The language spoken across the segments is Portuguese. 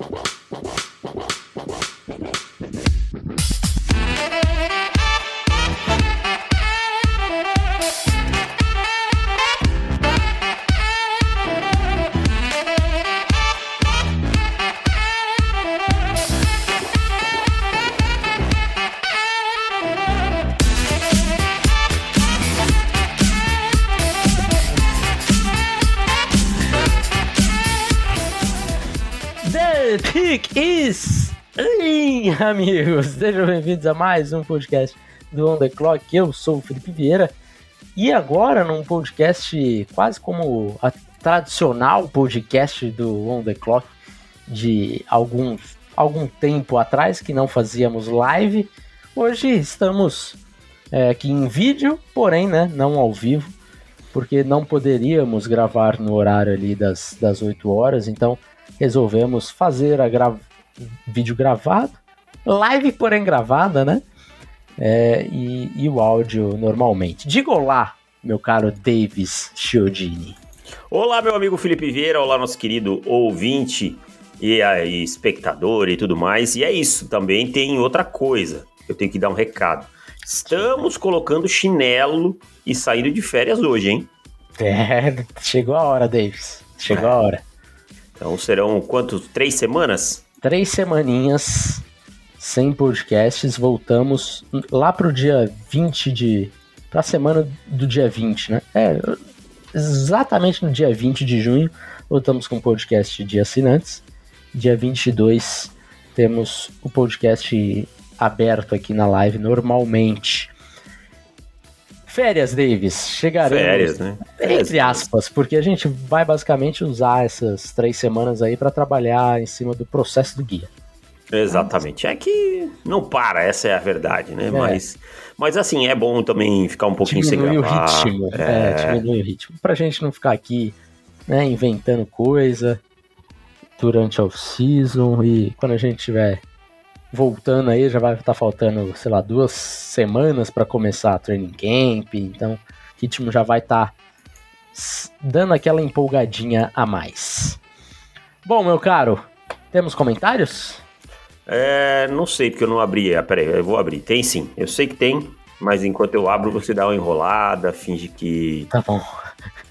Yeah. amigos. Sejam bem-vindos a mais um podcast do On The Clock. Eu sou o Felipe Vieira e agora num podcast quase como a tradicional podcast do On The Clock de algum, algum tempo atrás que não fazíamos live. Hoje estamos é, aqui em vídeo, porém, né, não ao vivo, porque não poderíamos gravar no horário ali das, das 8 horas, então resolvemos fazer a gra... vídeo gravado, live porém gravada, né? É, e, e, o áudio normalmente. Diga olá, meu caro Davis Chiodini. Olá, meu amigo Felipe Vieira, olá, nosso querido ouvinte e aí, espectador e tudo mais. E é isso, também tem outra coisa. Eu tenho que dar um recado. Estamos colocando chinelo e saindo de férias hoje, hein? É, chegou a hora, Davis. Chegou é. a hora. Então serão quantos? Três semanas? Três semaninhas sem podcasts. Voltamos lá pro dia 20 de. pra semana do dia 20, né? É, exatamente no dia 20 de junho. Voltamos com o podcast de assinantes. Dia 22 temos o podcast aberto aqui na live normalmente. Férias, Davis, chegaremos. Férias, né? Entre aspas, porque a gente vai basicamente usar essas três semanas aí para trabalhar em cima do processo do guia. Exatamente. É que não para, essa é a verdade, né? É. Mas, mas assim, é bom também ficar um pouquinho diminui sem gravar. o ritmo. É... é, diminui o ritmo. Pra gente não ficar aqui, né, inventando coisa durante a off-season e quando a gente tiver voltando aí, já vai estar tá faltando, sei lá, duas semanas para começar a training camp, então o ritmo já vai estar tá dando aquela empolgadinha a mais. Bom, meu caro, temos comentários? É, não sei, porque eu não abri. Ah, peraí, eu vou abrir. Tem sim, eu sei que tem, mas enquanto eu abro, você dá uma enrolada, finge que. Tá bom.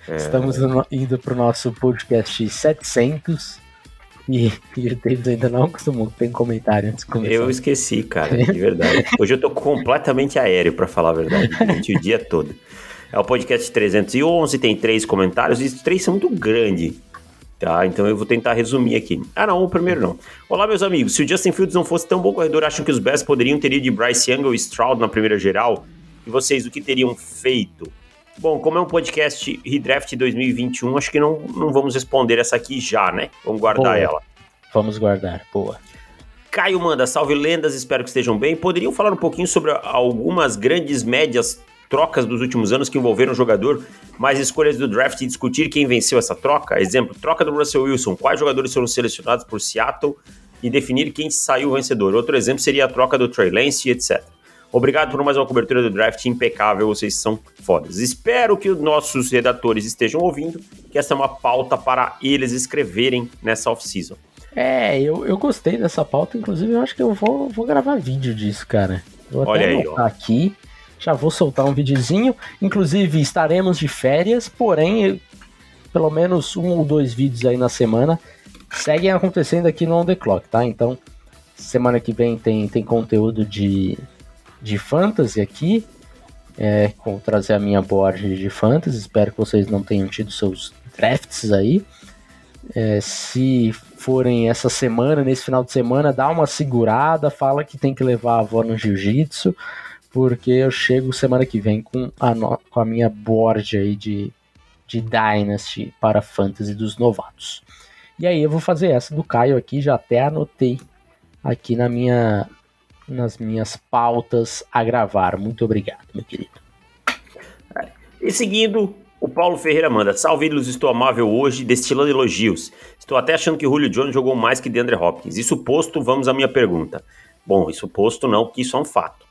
É... Estamos indo pro nosso podcast 700 e, e o David ainda não acostumou tem comentário antes de começar. Eu esqueci, cara, de verdade. Hoje eu tô completamente aéreo, para falar a verdade, durante o dia todo. É o podcast 311, tem três comentários, e os três são muito grandes. Tá, então eu vou tentar resumir aqui. Ah, não, o primeiro não. Olá, meus amigos. Se o Justin Fields não fosse tão bom corredor, acham que os Bears poderiam ter ido de Bryce Young ou Stroud na primeira geral? E vocês, o que teriam feito? Bom, como é um podcast Redraft 2021, acho que não, não vamos responder essa aqui já, né? Vamos guardar Boa. ela. Vamos guardar. Boa. Caio manda, salve lendas, espero que estejam bem. Poderiam falar um pouquinho sobre algumas grandes médias trocas dos últimos anos que envolveram o jogador, mais escolhas do draft e discutir quem venceu essa troca? Exemplo, troca do Russell Wilson, quais jogadores foram selecionados por Seattle e definir quem saiu vencedor. Outro exemplo seria a troca do Trey Lance, etc. Obrigado por mais uma cobertura do draft impecável, vocês são fodas. Espero que os nossos redatores estejam ouvindo, que essa é uma pauta para eles escreverem nessa off-season. É, eu, eu gostei dessa pauta, inclusive eu acho que eu vou, vou gravar vídeo disso, cara. Vou Olha aí, ó. aqui, já vou soltar um videozinho. Inclusive, estaremos de férias, porém, pelo menos um ou dois vídeos aí na semana seguem acontecendo aqui no On The Clock, tá? Então, semana que vem tem, tem conteúdo de de fantasy aqui. É, com trazer a minha board de fantasy. Espero que vocês não tenham tido seus drafts aí. É, se forem essa semana, nesse final de semana, dá uma segurada, fala que tem que levar a avó no jiu-jitsu, porque eu chego semana que vem com a, no, com a minha board aí de, de Dynasty para Fantasy dos novatos. E aí eu vou fazer essa do Caio aqui, já até anotei aqui na minha nas minhas pautas a gravar. Muito obrigado, meu querido. E seguindo, o Paulo Ferreira manda: Salve, ídolos, estou amável hoje, destilando elogios. Estou até achando que Julio Jones jogou mais que DeAndre Hopkins. Isso posto, vamos à minha pergunta. Bom, isso posto não, porque isso é um fato.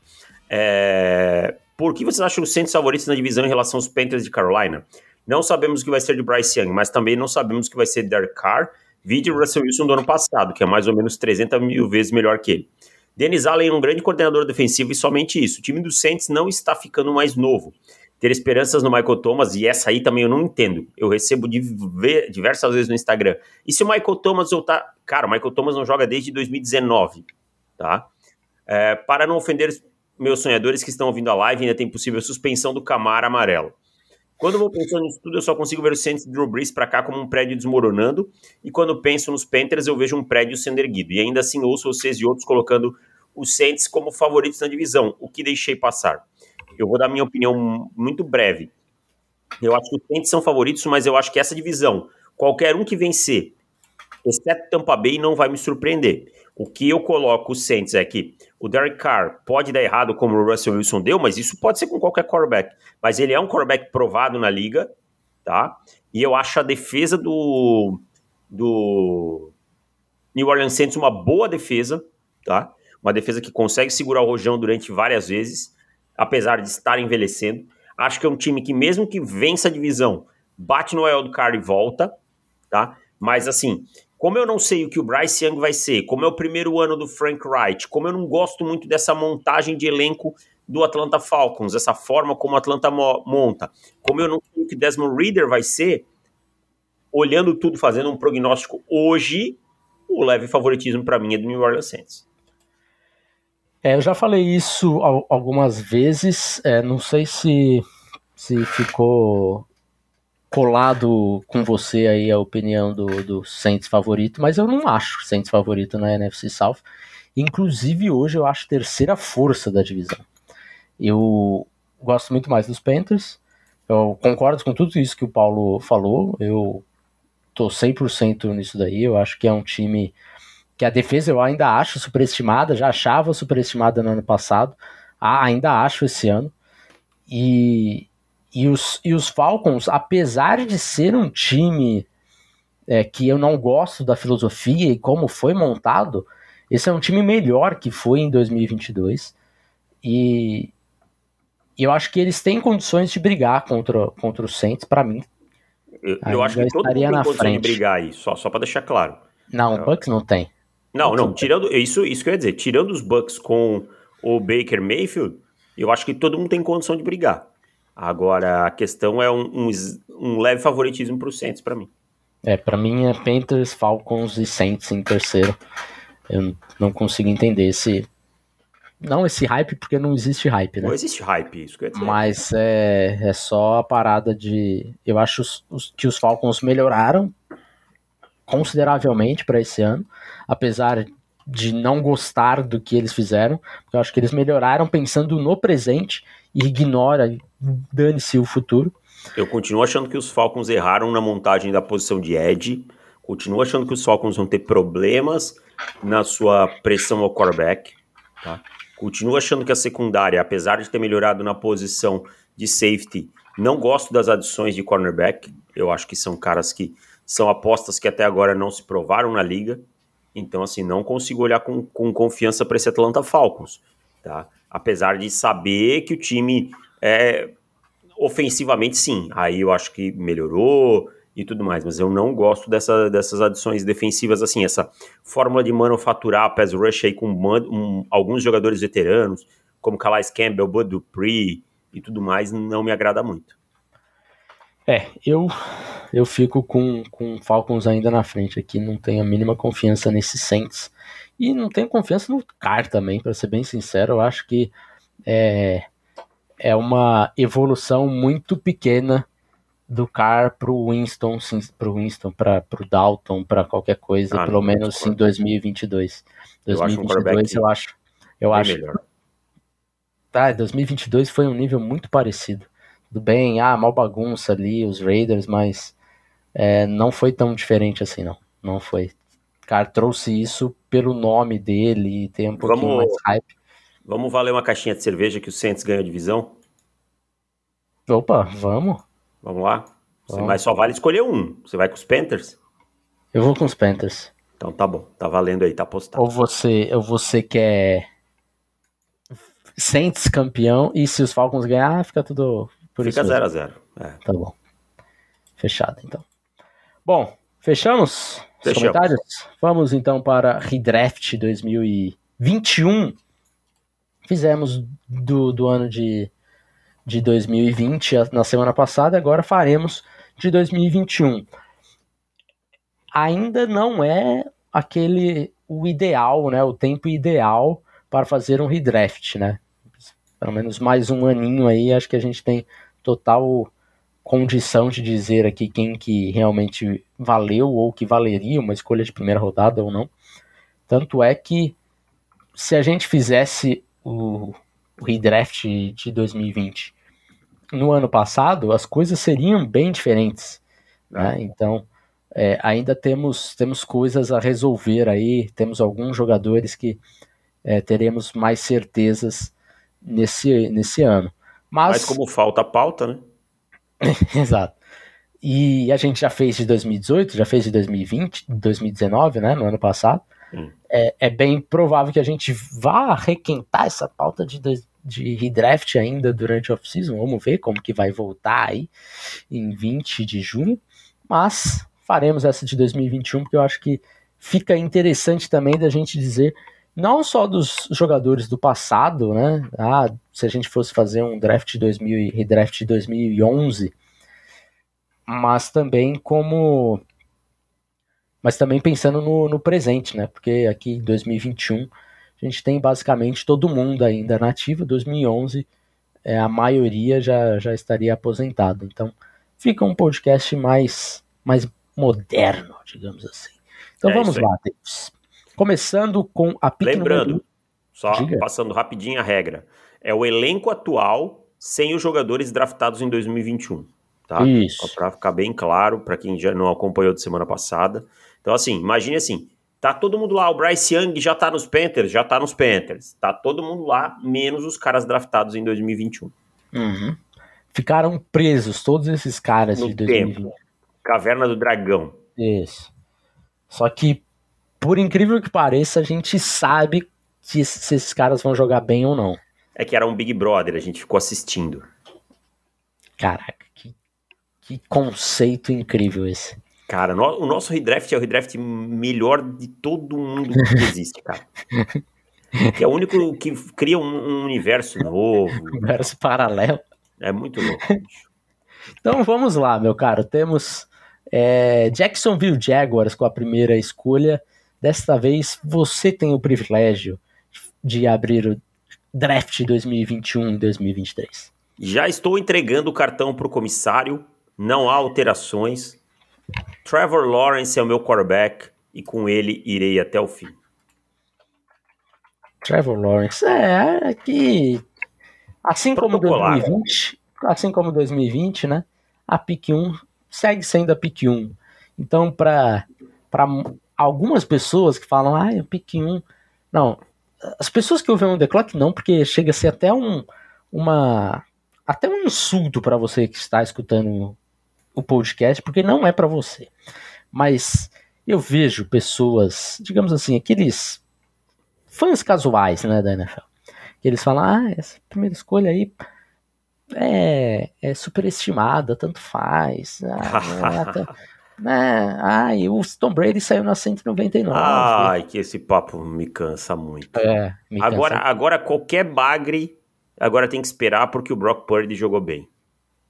É... Por que vocês acham os Saints favoritos na divisão em relação aos Panthers de Carolina? Não sabemos o que vai ser de Bryce Young, mas também não sabemos o que vai ser de Derek Carr Vide o Russell Wilson do ano passado, que é mais ou menos 300 mil vezes melhor que ele. Dennis Allen é um grande coordenador defensivo e somente isso. O time do Saints não está ficando mais novo. Ter esperanças no Michael Thomas, e essa aí também eu não entendo. Eu recebo diversas vezes no Instagram. E se o Michael Thomas voltar. Cara, o Michael Thomas não joga desde 2019, tá? É, para não ofender meus sonhadores que estão ouvindo a live, ainda tem possível suspensão do Camara amarelo. Quando vou pensando nisso tudo, eu só consigo ver o Saints Drew Brees para cá como um prédio desmoronando, e quando penso nos Panthers, eu vejo um prédio sendo erguido. E ainda assim ouço vocês e outros colocando os Saints como favoritos na divisão, o que deixei passar. Eu vou dar minha opinião muito breve. Eu acho que os Saints são favoritos, mas eu acho que essa divisão, qualquer um que vencer, exceto Tampa Bay, não vai me surpreender. O que eu coloco os Saints é que o Derek Carr pode dar errado como o Russell Wilson deu, mas isso pode ser com qualquer quarterback. Mas ele é um quarterback provado na liga, tá? E eu acho a defesa do, do New Orleans Saints uma boa defesa, tá? Uma defesa que consegue segurar o rojão durante várias vezes, apesar de estar envelhecendo. Acho que é um time que, mesmo que vença a divisão, bate no El do Carr e volta, tá? Mas assim, como eu não sei o que o Bryce Young vai ser, como é o primeiro ano do Frank Wright, como eu não gosto muito dessa montagem de elenco do Atlanta Falcons, essa forma como o Atlanta monta, como eu não sei o que Desmond Reader vai ser, olhando tudo, fazendo um prognóstico hoje, o leve favoritismo para mim é do New Orleans Saints. É, eu já falei isso algumas vezes, é, não sei se, se ficou colado com você aí a opinião do, do Saints favorito, mas eu não acho Saints favorito na NFC South. Inclusive hoje eu acho terceira força da divisão. Eu gosto muito mais dos Panthers. Eu concordo com tudo isso que o Paulo falou. Eu tô 100% nisso daí. Eu acho que é um time que a defesa eu ainda acho superestimada, já achava superestimada no ano passado, ainda acho esse ano. E e os, e os Falcons, apesar de ser um time é, que eu não gosto da filosofia e como foi montado, esse é um time melhor que foi em 2022. E, e eu acho que eles têm condições de brigar contra, contra o Saints, para mim. Eu, eu acho que todo mundo tem condições frente. de brigar aí, só, só para deixar claro. Não, o Bucks não tem. Não, não, tirando isso, isso que eu ia dizer, tirando os Bucks com o Baker Mayfield, eu acho que todo mundo tem condição de brigar. Agora, a questão é um, um, um leve favoritismo para o Saints para mim. É, para mim é Panthers, Falcons e Saints em terceiro. Eu não consigo entender esse. Não esse hype, porque não existe hype, né? Não existe hype, isso quer dizer. Mas é, é só a parada de. Eu acho os, os, que os Falcons melhoraram consideravelmente para esse ano, apesar de não gostar do que eles fizeram, porque eu acho que eles melhoraram pensando no presente e ignora, dane-se o futuro. Eu continuo achando que os Falcons erraram na montagem da posição de Edge. Continuo achando que os Falcons vão ter problemas na sua pressão ao quarterback. Tá? Continuo achando que a secundária, apesar de ter melhorado na posição de safety, não gosto das adições de cornerback. Eu acho que são caras que são apostas que até agora não se provaram na liga. Então, assim, não consigo olhar com, com confiança para esse Atlanta Falcons. Tá? Apesar de saber que o time é ofensivamente sim, aí eu acho que melhorou e tudo mais, mas eu não gosto dessa, dessas adições defensivas assim, essa fórmula de manufaturar pass rush aí com um, alguns jogadores veteranos, como Calais Campbell, Bud Dupree e tudo mais, não me agrada muito. É, eu eu fico com, com Falcons ainda na frente aqui, não tenho a mínima confiança nesse Saints. E não tenho confiança no Car também, para ser bem sincero. Eu acho que é, é uma evolução muito pequena do Car pro Winston, pro Winston, para pro Dalton, para qualquer coisa, ah, pelo menos em 2022. 2022 eu acho, eu acho. Melhor. Tá, 2022 foi um nível muito parecido. Tudo bem, ah, mal bagunça ali, os Raiders, mas é, não foi tão diferente assim, não. Não foi cara trouxe isso pelo nome dele e tem um pouquinho vamos, mais hype. Vamos valer uma caixinha de cerveja que o Saints ganhou a divisão? Opa, vamos. Vamos lá? Vamos. Mas só vale escolher um. Você vai com os Panthers? Eu vou com os Panthers. Então tá bom, tá valendo aí, tá postado. Ou você, ou você quer Saints campeão e se os Falcons ganhar, fica tudo por fica 0 a 0 é. Tá bom. Fechado então. Bom, Fechamos? Os Fechamos. comentários? Vamos então para Redraft 2021. Fizemos do, do ano de, de 2020 a- na semana passada, agora faremos de 2021. Ainda não é aquele o ideal, né? O tempo ideal para fazer um redraft, né? Pelo menos mais um aninho aí, acho que a gente tem total condição de dizer aqui quem que realmente valeu ou que valeria uma escolha de primeira rodada ou não. Tanto é que se a gente fizesse o, o redraft de 2020 no ano passado, as coisas seriam bem diferentes. Né? Então, é, ainda temos, temos coisas a resolver aí, temos alguns jogadores que é, teremos mais certezas nesse, nesse ano. Mas, Mas como falta pauta, né? Exato. E a gente já fez de 2018, já fez de 2020, 2019, né, no ano passado. Hum. É, é bem provável que a gente vá requentar essa pauta de, de redraft ainda durante o off-season. Vamos ver como que vai voltar aí em 20 de junho. Mas faremos essa de 2021, porque eu acho que fica interessante também da gente dizer não só dos jogadores do passado, né? Ah, se a gente fosse fazer um draft de 2000 e redraft de 2011, mas também como mas também pensando no, no presente, né? Porque aqui em 2021 a gente tem basicamente todo mundo ainda nativo, 2011 é, a maioria já, já estaria aposentado. Então fica um podcast mais, mais moderno, digamos assim. Então É vamos lá, Davis. Começando com a pick Lembrando, só Diga. passando rapidinho a regra. É o elenco atual sem os jogadores draftados em 2021. Tá? Isso. Só pra ficar bem claro, para quem já não acompanhou de semana passada. Então, assim, imagine assim: tá todo mundo lá, o Bryce Young já tá nos Panthers, já tá nos Panthers. Tá todo mundo lá, menos os caras draftados em 2021. Uhum. Ficaram presos todos esses caras No de 2020. Caverna do Dragão. Isso. Só que, por incrível que pareça, a gente sabe que se esses caras vão jogar bem ou não. É que era um Big Brother, a gente ficou assistindo. Caraca, que, que conceito incrível esse. Cara, no- o nosso redraft é o redraft melhor de todo mundo que existe, cara. Que é o único que cria um, um universo novo. Universo paralelo. É muito louco. Então vamos lá, meu caro. Temos é, Jacksonville Jaguars com a primeira escolha. Desta vez você tem o privilégio de abrir o draft 2021 e 2023. Já estou entregando o cartão pro comissário. Não há alterações. Trevor Lawrence é o meu quarterback e com ele irei até o fim. Trevor Lawrence. É, que assim como Protocolar. 2020, assim como 2020, né? A pick 1 segue sendo a pick 1. Então, para para algumas pessoas que falam, ah, a pick 1, não, as pessoas que ouvem o The Clock não, porque chega a ser até um uma até um insulto para você que está escutando o podcast, porque não é para você. Mas eu vejo pessoas, digamos assim, aqueles fãs casuais, né, da NFL. Que eles falam, ah, essa primeira escolha aí é, é superestimada, tanto faz. Ah, é, né, ai, o Tom Brady saiu na 199. Ai, que esse papo me cansa muito. é, me Agora, cansa. agora qualquer bagre, agora tem que esperar porque o Brock Purdy jogou bem.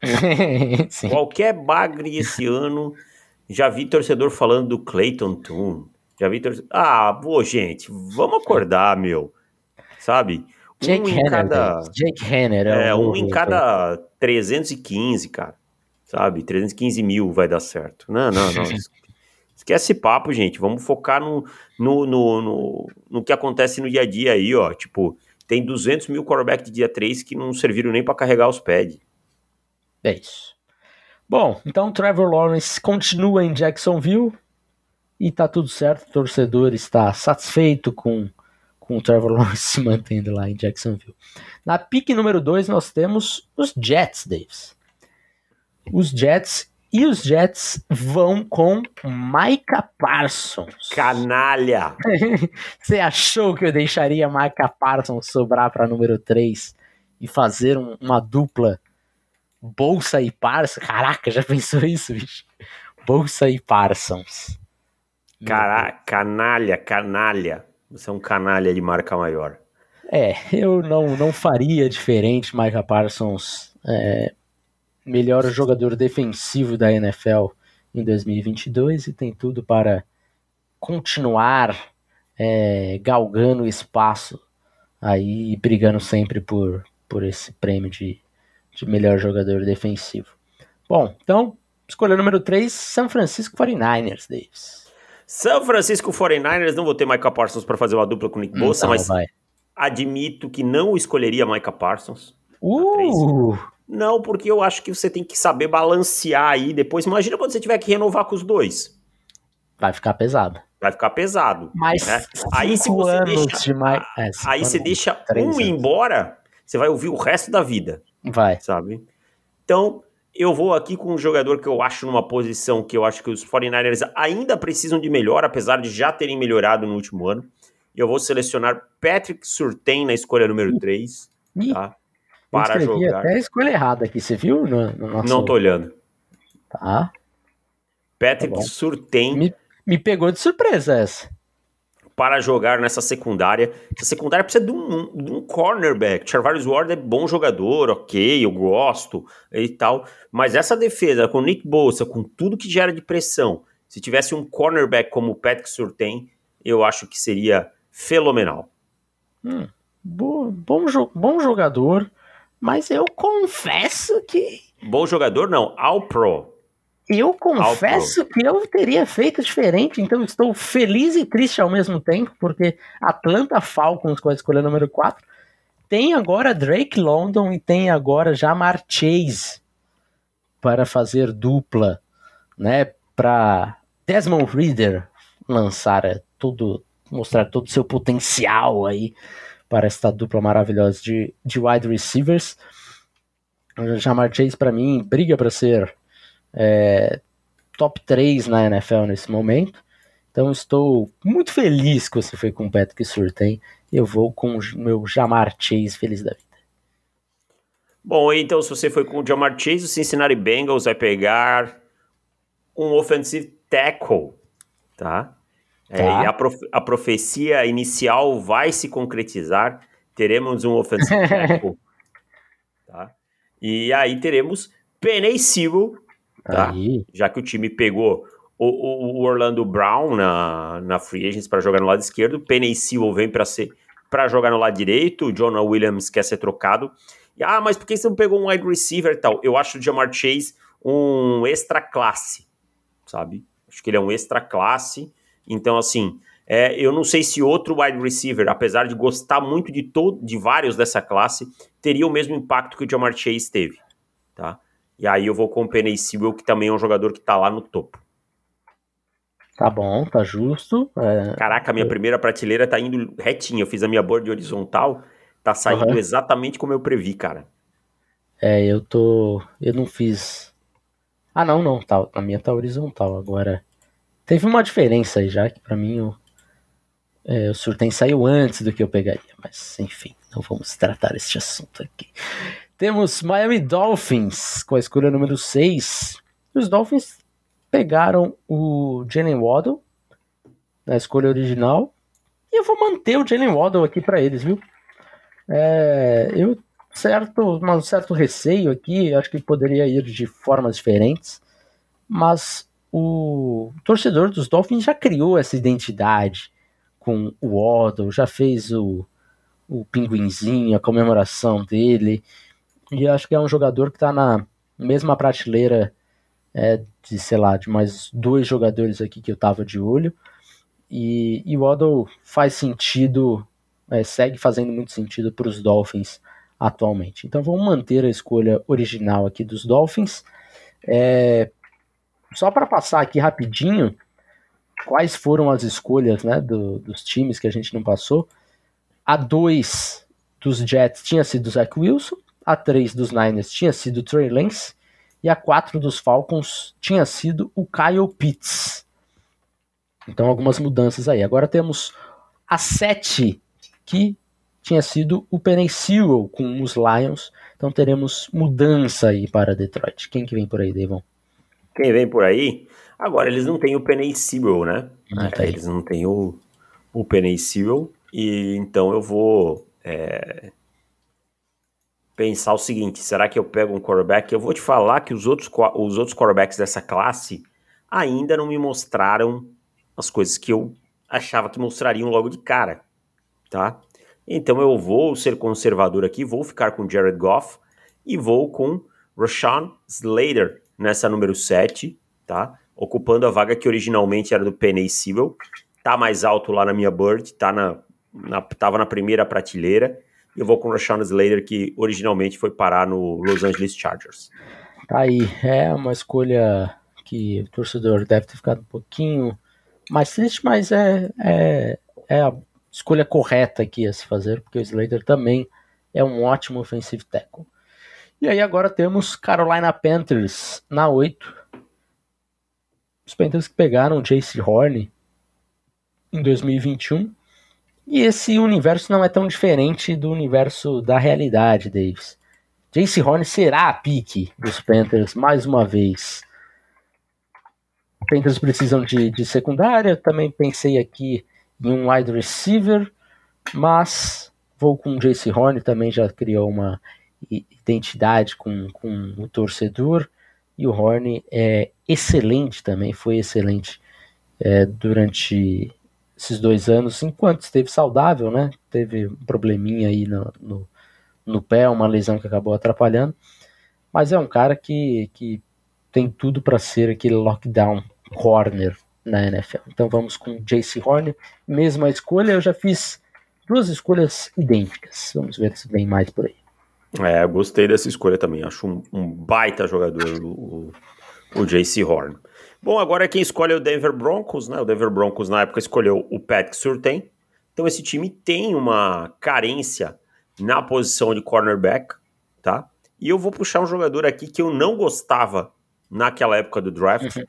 Qualquer bagre esse ano, já vi torcedor falando do Clayton Toon. Já vi torcedor... Ah, pô, gente, vamos acordar, meu. Sabe? Jake um em Henner, cada... Jake Henner É, o um em novo, cada 315, cara. Sabe? 315 mil vai dar certo. Não, não, não. Es- Esquece esse papo, gente. Vamos focar no, no, no, no, no que acontece no dia a dia aí, ó. Tipo, tem 200 mil quarterback de dia 3 que não serviram nem pra carregar os pads. É isso. Bom, então Trevor Lawrence continua em Jacksonville e tá tudo certo. O torcedor está satisfeito com, com o Trevor Lawrence se mantendo lá em Jacksonville. Na pique número 2 nós temos os Jets, Davis. Os Jets e os Jets vão com Micah Parsons. Canalha! Você achou que eu deixaria Micah Parsons sobrar para número 3 e fazer um- uma dupla Bolsa e Parsons? Caraca, já pensou isso, bicho? Bolsa e Parsons. Cara, canalha, canalha. Você é um canalha de marca maior. É, eu não, não faria diferente. Micah Parsons, é, melhor jogador defensivo da NFL em 2022 e tem tudo para continuar é, galgando espaço aí brigando sempre por, por esse prêmio de, de melhor jogador defensivo. Bom, então, escolha número 3, San Francisco 49ers, Davis. São Francisco 49ers, não vou ter Micah Parsons para fazer uma dupla com o Nick Bosa, mas vai. admito que não escolheria Micah Parsons. Uh! Não, porque eu acho que você tem que saber balancear aí depois. Imagina quando você tiver que renovar com os dois. Vai ficar pesado. Vai ficar pesado. Mas né? aí se você deixa, de mais... é, aí você deixa um ir embora, você vai ouvir o resto da vida. Vai. Sabe? Então, eu vou aqui com um jogador que eu acho numa posição que eu acho que os 49ers ainda precisam de melhor, apesar de já terem melhorado no último ano. Eu vou selecionar Patrick Surtain na escolha número 3. Tá? Para eu jogar. até a escolha errada aqui, você viu? No, no nosso... Não tô olhando. Tá. Patrick tá Surtain. Me, me pegou de surpresa essa para jogar nessa secundária. Essa secundária precisa de um, de um cornerback. Charvarius Ward é bom jogador, ok, eu gosto e tal. Mas essa defesa, com Nick Bolsa, com tudo que gera de pressão, se tivesse um cornerback como o Patrick Surtain, eu acho que seria fenomenal. Hum, bom, bom, bom jogador, mas eu confesso que. Bom jogador, não, ao pro. Eu confesso que eu teria feito diferente, então estou feliz e triste ao mesmo tempo, porque Atlanta Falcons com a escolha número 4 tem agora Drake London e tem agora Jamar Chase para fazer dupla, né, para Desmond Reader lançar é, tudo, mostrar todo o seu potencial aí para esta dupla maravilhosa de, de wide receivers. Jamar Chase para mim briga para ser é, top 3 na NFL nesse momento. Então estou muito feliz que você foi com o Patrick Surtain. Eu vou com o meu Jamar Chase feliz da vida. Bom, então se você foi com o Jamar Chase, o Cincinnati Bengals vai pegar um offensive tackle, tá? É, tá. E a, profe a profecia inicial vai se concretizar. Teremos um offensive tackle, tá? E aí teremos Penny Sewell tá? Já que o time pegou o, o, Orlando Brown na, na free agents para jogar no lado esquerdo, Penny Sewell vem para ser para jogar no lado direito, o Jonah Williams quer ser trocado. E, ah, mas por que você não pegou um wide receiver e tal? Eu acho o Jamar Chase um extra classe, sabe? Acho que ele é um extra classe. Então, assim, é, eu não sei se outro wide receiver, apesar de gostar muito de, todo, de vários dessa classe, teria o mesmo impacto que o Jamar Chase teve, tá? E aí eu vou com o Penny Sewell, que também é um jogador que tá lá no topo. Tá bom, tá justo. É... Caraca, a minha primeira prateleira tá indo retinha. Eu fiz a minha board horizontal, tá saindo uhum. exatamente como eu previ, cara. É, eu tô. Eu não fiz. Ah, não, não. Tá, a minha tá horizontal. Agora. Teve uma diferença aí já, que pra mim o, é, o saiu antes do que eu pegaria. Mas, enfim, não vamos tratar este assunto aqui. Temos Miami Dolphins com a escolha número 6. Os Dolphins pegaram o Jalen Waddle na escolha original. E eu vou manter o Jalen Waddle aqui para eles, viu? É, eu certo, um certo receio aqui, acho que poderia ir de formas diferentes, mas o torcedor dos Dolphins já criou essa identidade com o Waddle, já fez o, o pinguinzinho, a comemoração dele. E acho que é um jogador que está na mesma prateleira é, de, sei lá, de mais dois jogadores aqui que eu tava de olho. E, e o Waddle faz sentido, é, segue fazendo muito sentido para os Dolphins atualmente. Então vamos manter a escolha original aqui dos Dolphins. É, só para passar aqui rapidinho, quais foram as escolhas né, do, dos times que a gente não passou. A 2 dos Jets tinha sido o Zach Wilson, a 3 dos Niners tinha sido o Trey Lance e a 4 dos Falcons tinha sido o Kyle Pitts. Então algumas mudanças aí. Agora temos a 7 que tinha sido o Penny Sewell com os Lions. Então teremos mudança aí para Detroit. Quem que vem por aí, Devon? Quem vem por aí? Agora, eles não têm o Penny Sewell, né? Não é, eles não têm o, o Penny Sewell, e então eu vou é, pensar o seguinte: será que eu pego um quarterback? Eu vou te falar que os outros, os outros quarterbacks dessa classe ainda não me mostraram as coisas que eu achava que mostrariam logo de cara, tá? Então eu vou ser conservador aqui, vou ficar com Jared Goff e vou com Rashawn Slater nessa número 7, tá? Ocupando a vaga que originalmente era do Penny Sewell. Tá mais alto lá na minha bird, tá na, na, tava na primeira prateleira eu vou com o Rashawn Slater, que originalmente foi parar no Los Angeles Chargers. Tá aí, é uma escolha que o torcedor deve ter ficado um pouquinho mais triste, mas é, é, é a escolha correta aqui a se fazer, porque o Slater também é um ótimo offensive tackle. E aí agora temos Carolina Panthers na 8. Os Panthers que pegaram Jace Horn em 2021 e esse universo não é tão diferente do universo da realidade, Davis. Jace Horn será a pique dos Panthers mais uma vez. Panthers precisam de, de secundária. Também pensei aqui em um wide receiver, mas vou com o Jace Horn. Também já criou uma identidade com, com o torcedor. E o Horn é excelente também, foi excelente é, durante esses dois anos, enquanto esteve saudável, né? Teve um probleminha aí no, no, no, pé, uma lesão que acabou atrapalhando. Mas é um cara que, que tem tudo para ser aquele lockdown corner na NFL. Então vamos com Jace Horner. Mesma escolha, eu já fiz duas escolhas idênticas. Vamos ver se vem mais por aí. É, eu gostei dessa escolha também. Acho um, um baita jogador o, o, o Jace Horn. Bom, agora quem escolhe é o Denver Broncos, né? O Denver Broncos na época escolheu o Patrick Surtain. Então esse time tem uma carência na posição de cornerback, tá? E eu vou puxar um jogador aqui que eu não gostava naquela época do draft uhum.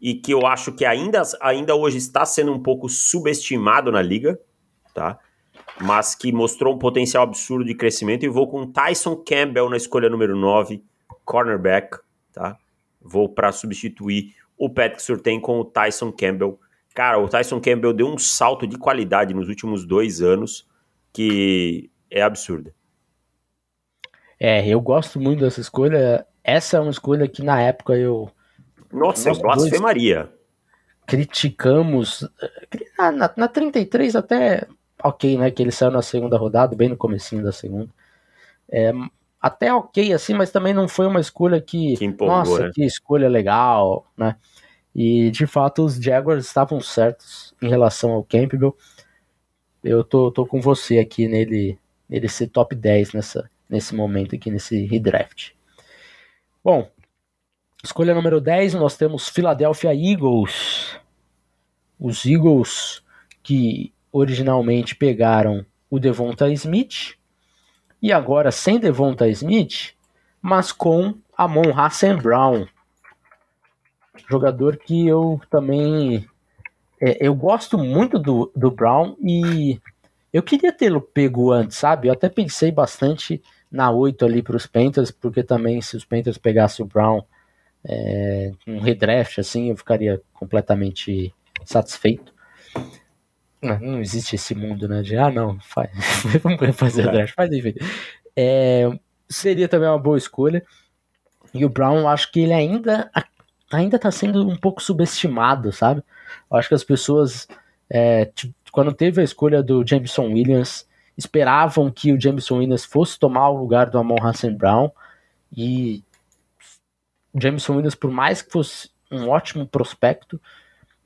e que eu acho que ainda, ainda hoje está sendo um pouco subestimado na liga, tá? Mas que mostrou um potencial absurdo de crescimento e vou com Tyson Campbell na escolha número 9, cornerback, tá? Vou para substituir o Patrick Surtain com o Tyson Campbell. Cara, o Tyson Campbell deu um salto de qualidade nos últimos dois anos que é absurda. É, eu gosto muito dessa escolha. Essa é uma escolha que na época eu. Nossa, eu blasfemaria. Criticamos. Na, na, na 33 até. Ok, né? Que ele saiu na segunda rodada, bem no comecinho da segunda. É, até ok, assim, mas também não foi uma escolha que. que empolgou, nossa, né? que escolha legal, né? E de fato os Jaguars estavam certos em relação ao Campbell. Eu tô, tô com você aqui nele, nele ser top 10 nessa, nesse momento aqui, nesse redraft. Bom, escolha número 10, nós temos Philadelphia Eagles. Os Eagles que originalmente pegaram o Devonta Smith e agora sem Devonta Smith, mas com Amon Hassan Brown, jogador que eu também é, eu gosto muito do, do Brown e eu queria tê-lo pego antes, sabe? Eu até pensei bastante na 8 ali para os Panthers, porque também se os Panthers pegassem o Brown é, um redraft assim, eu ficaria completamente satisfeito. Não, não, existe esse mundo, né? De ah, não, faz, vamos fazer é. draft, faz enfim. É, seria também uma boa escolha. E o Brown, acho que ele ainda ainda está sendo um pouco subestimado, sabe? Eu acho que as pessoas, é, quando teve a escolha do Jameson Williams, esperavam que o Jameson Williams fosse tomar o lugar do Amon Hassan Brown e o Jameson Williams, por mais que fosse um ótimo prospecto,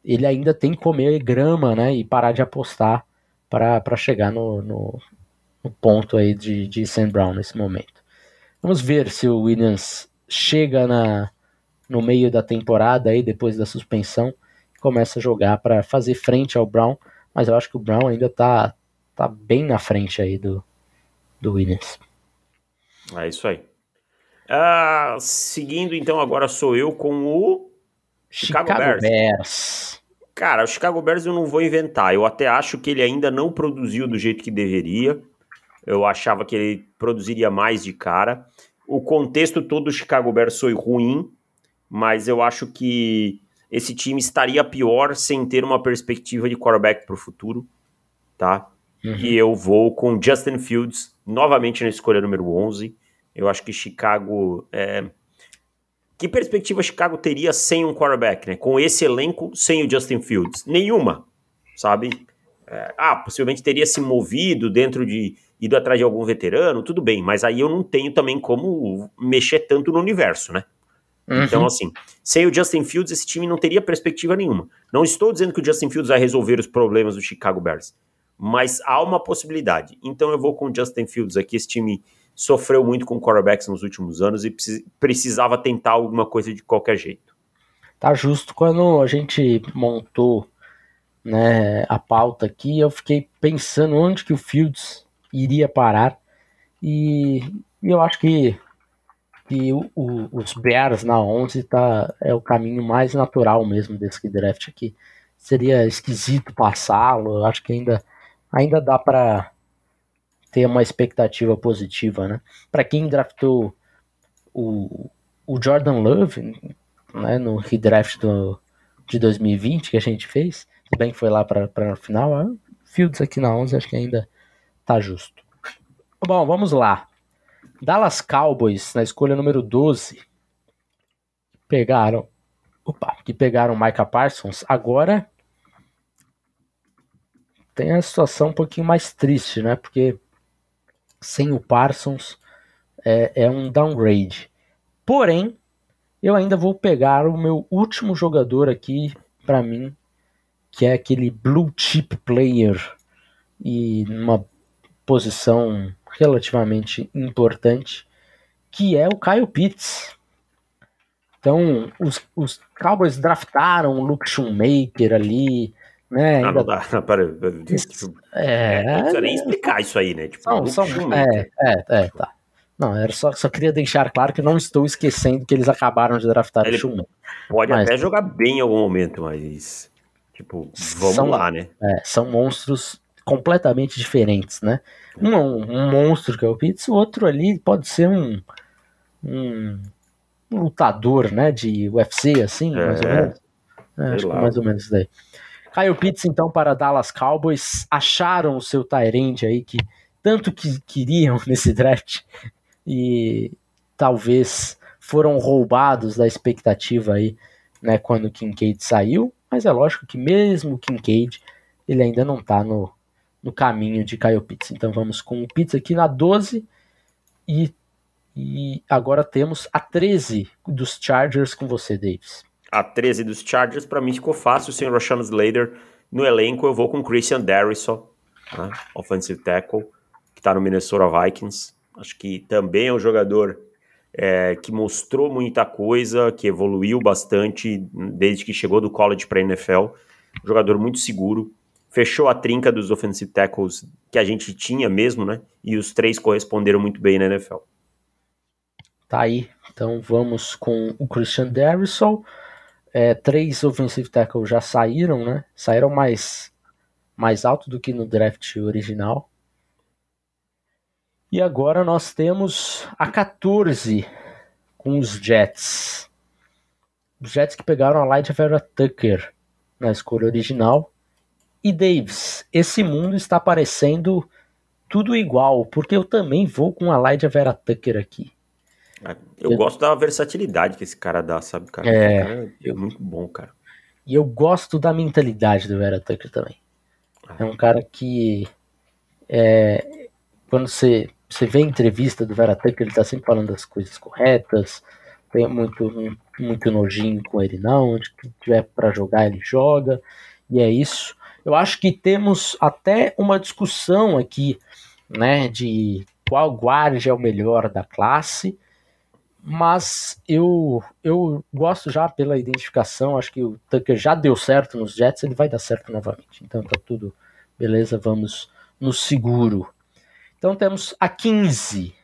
ele ainda tem que comer grama, né, e parar de apostar para chegar no, no, no, ponto aí de, de Sam Brown nesse momento. Vamos ver se o Williams chega na, no meio da temporada aí depois da suspensão começa a jogar para fazer frente ao Brown, mas eu acho que o Brown ainda tá, tá bem na frente aí do, do Williams. É isso aí. Uh, seguindo então agora sou eu com o Chicago, Chicago Bears. Bears. Cara, o Chicago Bears eu não vou inventar. Eu até acho que ele ainda não produziu do jeito que deveria. Eu achava que ele produziria mais de cara. O contexto todo do Chicago Bears foi ruim mas eu acho que esse time estaria pior sem ter uma perspectiva de quarterback para o futuro, tá? Uhum. E eu vou com Justin Fields, novamente na escolha número 11. Eu acho que Chicago. É... Que perspectiva Chicago teria sem um quarterback, né? Com esse elenco, sem o Justin Fields? Nenhuma, sabe? É... Ah, possivelmente teria se movido dentro de. ido atrás de algum veterano, tudo bem, mas aí eu não tenho também como mexer tanto no universo, né? Uhum. Então, assim, sem o Justin Fields, esse time não teria perspectiva nenhuma. Não estou dizendo que o Justin Fields vai resolver os problemas do Chicago Bears, mas há uma possibilidade. Então, eu vou com o Justin Fields aqui. Esse time sofreu muito com quarterbacks nos últimos anos e precisava tentar alguma coisa de qualquer jeito. Tá justo. Quando a gente montou né, a pauta aqui, eu fiquei pensando onde que o Fields iria parar. E eu acho que que o, o, os Bears na 11 tá, é o caminho mais natural mesmo desse draft aqui. Seria esquisito passá-lo, acho que ainda, ainda dá para ter uma expectativa positiva, né? Para quem draftou o, o Jordan Love, né, no redraft do, de 2020 que a gente fez, bem que foi lá para o final, Fields aqui na 11 acho que ainda tá justo. Bom, vamos lá. Dallas Cowboys, na escolha número 12, pegaram. Opa, que pegaram Micah Parsons. Agora tem a situação um pouquinho mais triste, né? Porque sem o Parsons é, é um downgrade. Porém, eu ainda vou pegar o meu último jogador aqui para mim, que é aquele blue chip player e numa posição relativamente importante, que é o Kyle Pitts. Então, os, os Cowboys draftaram o Luke Shoemaker ali, né? Não, ainda... não dá, para, tipo, é, não precisa nem explicar isso aí, né? Tipo, são, são, é, é, é, tá. Não, era só, só queria deixar claro que não estou esquecendo que eles acabaram de draftar Ele o Shoemaker. Pode mas, até jogar bem em algum momento, mas tipo, vamos são, lá, né? É, são monstros completamente diferentes, né? Um é um, um monstro que é o Pitts, o outro ali pode ser um, um, um lutador, né, de UFC, assim, é, mais ou menos. É, acho que mais ou menos isso daí. Kyle Pitts, então, para Dallas Cowboys, acharam o seu Tyrande aí, que tanto que queriam nesse draft, e talvez foram roubados da expectativa aí, né, quando o Kincaid saiu, mas é lógico que mesmo o Kincaid, ele ainda não tá no, no caminho de Kyle Pitts. Então vamos com o Pitts aqui na 12 e, e agora temos a 13 dos Chargers com você, Davis. A 13 dos Chargers, para mim ficou fácil sem o Rashawn Slater no elenco. Eu vou com Christian Darrison, né, offensive tackle, que está no Minnesota Vikings. Acho que também é um jogador é, que mostrou muita coisa, que evoluiu bastante desde que chegou do college para a NFL. Jogador muito seguro, fechou a trinca dos offensive tackles que a gente tinha mesmo, né? E os três corresponderam muito bem na NFL. Tá aí. Então vamos com o Christian Darrison. É, três offensive tackles já saíram, né? Saíram mais, mais alto do que no draft original. E agora nós temos a 14 com os Jets. Os Jets que pegaram a Light Vera Tucker na escolha original e Davis, esse mundo está parecendo tudo igual, porque eu também vou com a Lydia Vera Tucker aqui. Eu, eu, gosto da versatilidade que esse cara dá, sabe, cara? É, cara é muito bom, cara. E eu gosto da mentalidade do Vera Tucker também. Ah. É um cara que é, quando você, você vê a entrevista do Vera Tucker, ele tá sempre falando das coisas corretas, tem muito, muito nojinho com ele não, onde tiver para jogar ele joga, e é isso. Eu acho que temos até uma discussão aqui, né, de qual guarda é o melhor da classe, mas eu, eu gosto já pela identificação, acho que o Tucker já deu certo nos Jets, ele vai dar certo novamente. Então tá tudo beleza, vamos no seguro. Então temos a 15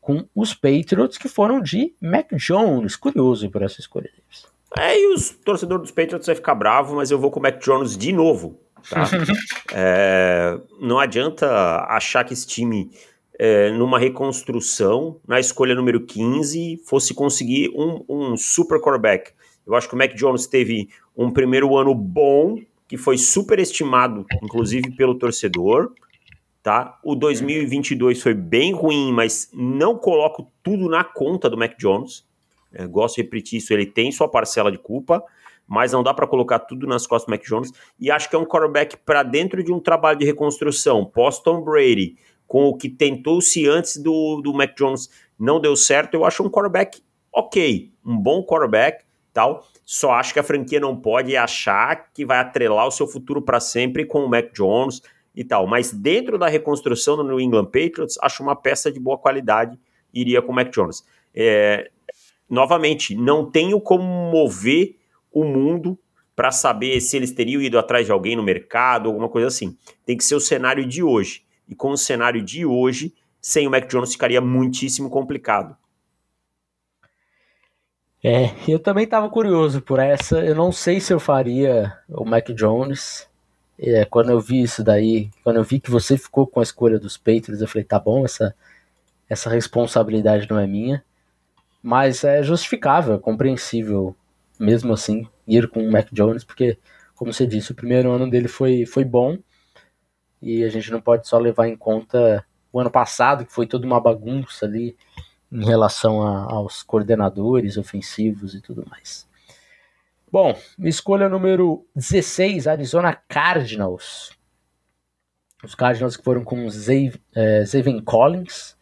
com os Patriots que foram de Mac Jones. Curioso por essa escolha deles. É, e os torcedores dos Patriots vai ficar bravo, mas eu vou com o Mac Jones de novo. Tá? é, não adianta achar que esse time, é, numa reconstrução, na escolha número 15, fosse conseguir um, um super quarterback Eu acho que o Mac Jones teve um primeiro ano bom, que foi superestimado, inclusive pelo torcedor. Tá? O 2022 foi bem ruim, mas não coloco tudo na conta do Mac Jones. É, gosto de repetir isso, ele tem sua parcela de culpa, mas não dá para colocar tudo nas costas do Mac Jones. E acho que é um quarterback para dentro de um trabalho de reconstrução, pós-Tom Brady, com o que tentou-se antes do, do Mac Jones não deu certo. Eu acho um quarterback ok, um bom quarterback, tal. Só acho que a franquia não pode achar que vai atrelar o seu futuro para sempre com o Mac Jones e tal. Mas dentro da reconstrução do New England Patriots, acho uma peça de boa qualidade iria com o Mac Jones. É, novamente, não tenho como mover o mundo para saber se eles teriam ido atrás de alguém no mercado, alguma coisa assim. Tem que ser o cenário de hoje. E com o cenário de hoje, sem o Mac Jones ficaria muitíssimo complicado. É, eu também estava curioso por essa. Eu não sei se eu faria o Mac Jones. É, quando eu vi isso daí, quando eu vi que você ficou com a escolha dos Patriots, eu falei, tá bom, essa, essa responsabilidade não é minha. Mas é justificável, é compreensível, mesmo assim, ir com o Mac Jones, porque, como você disse, o primeiro ano dele foi, foi bom. E a gente não pode só levar em conta o ano passado, que foi toda uma bagunça ali em relação a, aos coordenadores ofensivos e tudo mais. Bom, escolha número 16, Arizona Cardinals. Os Cardinals que foram com Zaven é, Collins,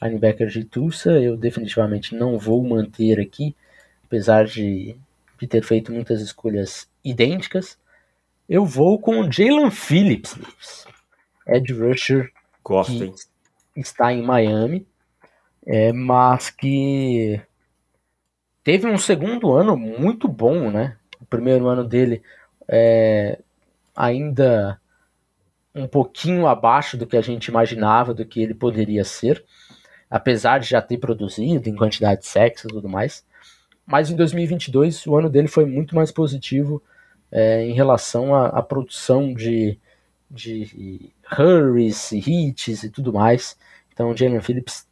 linebacker de Tulsa. Eu definitivamente não vou manter aqui, apesar de, de ter feito muitas escolhas idênticas. Eu vou com o Jalen Phillips, Ed rusher, Gostem. que está em Miami é, mas que teve um segundo ano muito bom, né? O primeiro ano dele é, ainda um pouquinho abaixo do que a gente imaginava do que ele poderia ser, apesar de já ter produzido em quantidade de sexo e tudo mais. Mas em 2022 o ano dele foi muito mais positivo é, em relação à, à produção de, de hurries, hits e tudo mais. Então, Jalen Phillips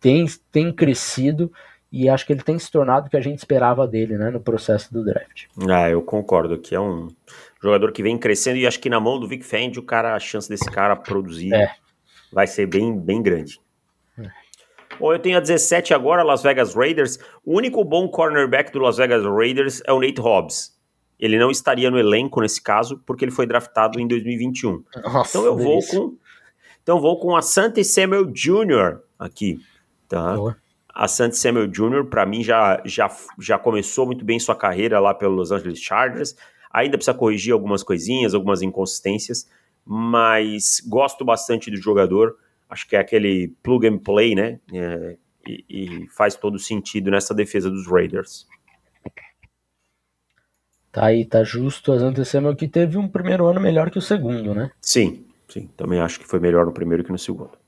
tem, tem crescido e acho que ele tem se tornado o que a gente esperava dele, né, no processo do draft. Ah, eu concordo que é um jogador que vem crescendo e acho que na mão do Vic Fendi o cara, a chance desse cara produzir é. vai ser bem, bem grande. É. Bom, eu tenho a 17 agora, Las Vegas Raiders. O único bom cornerback do Las Vegas Raiders é o Nate Hobbs. Ele não estaria no elenco nesse caso, porque ele foi draftado em 2021. Nossa, então eu vou com. Então vou com a Sante Samuel Jr. aqui. Tá? A Santi Samuel Jr., para mim, já, já, já começou muito bem sua carreira lá pelo Los Angeles Chargers. Ainda precisa corrigir algumas coisinhas, algumas inconsistências, mas gosto bastante do jogador. Acho que é aquele plug and play, né? É, e, e, faz todo sentido nessa defesa dos Raiders. Tá aí, tá justo. A Santi Samuel que teve um primeiro ano melhor que o segundo, né? Sim, sim. Também acho que foi melhor no primeiro que no segundo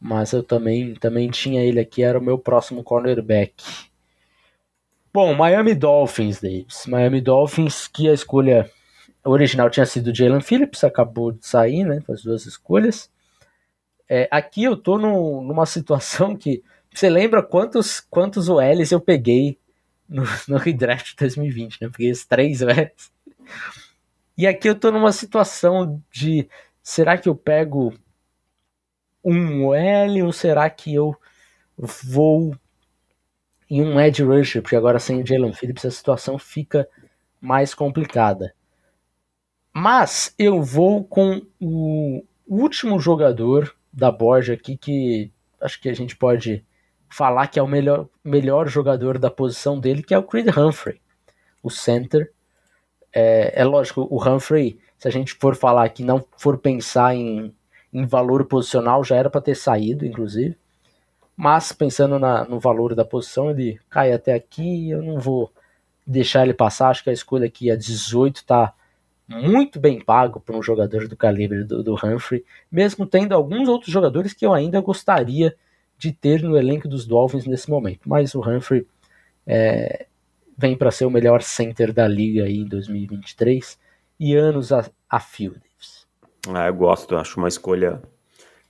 mas eu também, também tinha ele aqui, era o meu próximo cornerback. Bom, Miami Dolphins, Davis. Miami Dolphins, que a escolha original tinha sido Jalen Phillips, acabou de sair, né? Faz duas escolhas. É, aqui eu tô no, numa situação que. Você lembra quantos, quantos OLs eu peguei no, no redraft 2020, né? Peguei os três OLs. E aqui eu tô numa situação de. Será que eu pego um OL ou será que eu vou em um edge rusher? Porque agora sem o Jalen Phillips a situação fica mais complicada. Mas eu vou com o último jogador da Borja aqui que acho que a gente pode falar que é o melhor, melhor jogador da posição dele, que é o Creed Humphrey, o center. É, é lógico, o Humphrey, se a gente for falar que não for pensar em em valor posicional já era para ter saído, inclusive. Mas pensando na, no valor da posição, ele cai até aqui. Eu não vou deixar ele passar. Acho que a escolha aqui a 18 está muito bem pago para um jogador do calibre do, do Humphrey, mesmo tendo alguns outros jogadores que eu ainda gostaria de ter no elenco dos Dolphins nesse momento. Mas o Humphrey é, vem para ser o melhor center da liga aí em 2023 e anos a, a fio. Ah, eu gosto, acho uma escolha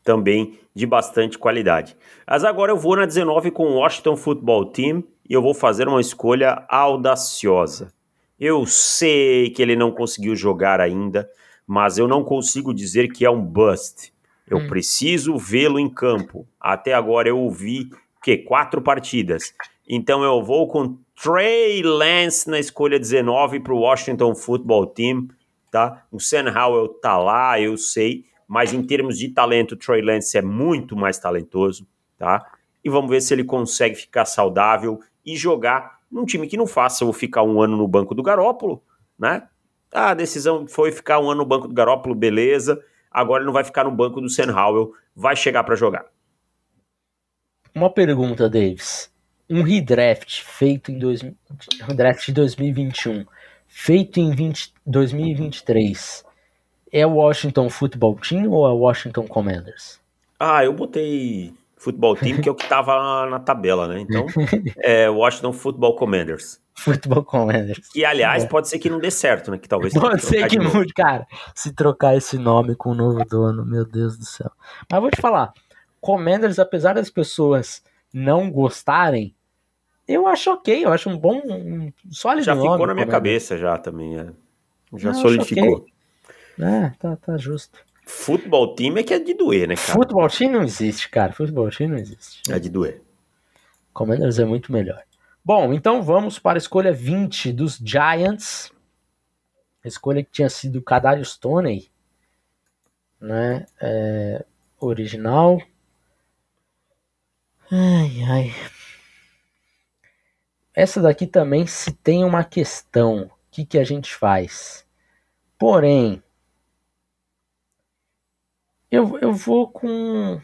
também de bastante qualidade. Mas agora eu vou na 19 com o Washington Football Team e eu vou fazer uma escolha audaciosa. Eu sei que ele não conseguiu jogar ainda, mas eu não consigo dizer que é um bust. Eu hum. preciso vê-lo em campo. Até agora eu ouvi que quatro partidas. Então eu vou com Trey Lance na escolha 19 para o Washington Football Team, tá? O Sam Howell tá lá, eu sei, mas em termos de talento, o Trey Lance é muito mais talentoso, tá? E vamos ver se ele consegue ficar saudável e jogar num time que não faça ou ficar um ano no banco do Garópolo, né? Ah, a decisão foi ficar um ano no banco do Garópolo, beleza. Agora ele não vai ficar no banco do Sam Howell, vai chegar para jogar. Uma pergunta, Davis. Um redraft feito em dois, um draft de 2021, feito em 20, 2023, é o Washington Football Team ou é o Washington Commanders? Ah, eu botei Football Team, que é o que estava na tabela, né? Então, é Washington Football Commanders. Football Commanders. Que, aliás, é. pode ser que não dê certo, né? Que talvez Pode ser que mude, cara. Se trocar esse nome com o um novo dono, meu Deus do céu. Mas vou te falar, Commanders, apesar das pessoas não gostarem, eu acho ok, eu acho um bom, um sólido Já ficou nome, na minha cabeça já também, é. Já não, solidificou. Okay. É, tá, tá justo. Futebol time é que é de doer, né, cara? Futebol time não existe, cara. Futebol time não existe. É de doer. Commanders é muito melhor. Bom, então vamos para a escolha 20 dos Giants. A escolha que tinha sido Kadarius Stoney, né? É, original. Ai, ai. Essa daqui também se tem uma questão. O que, que a gente faz? Porém, eu, eu vou com.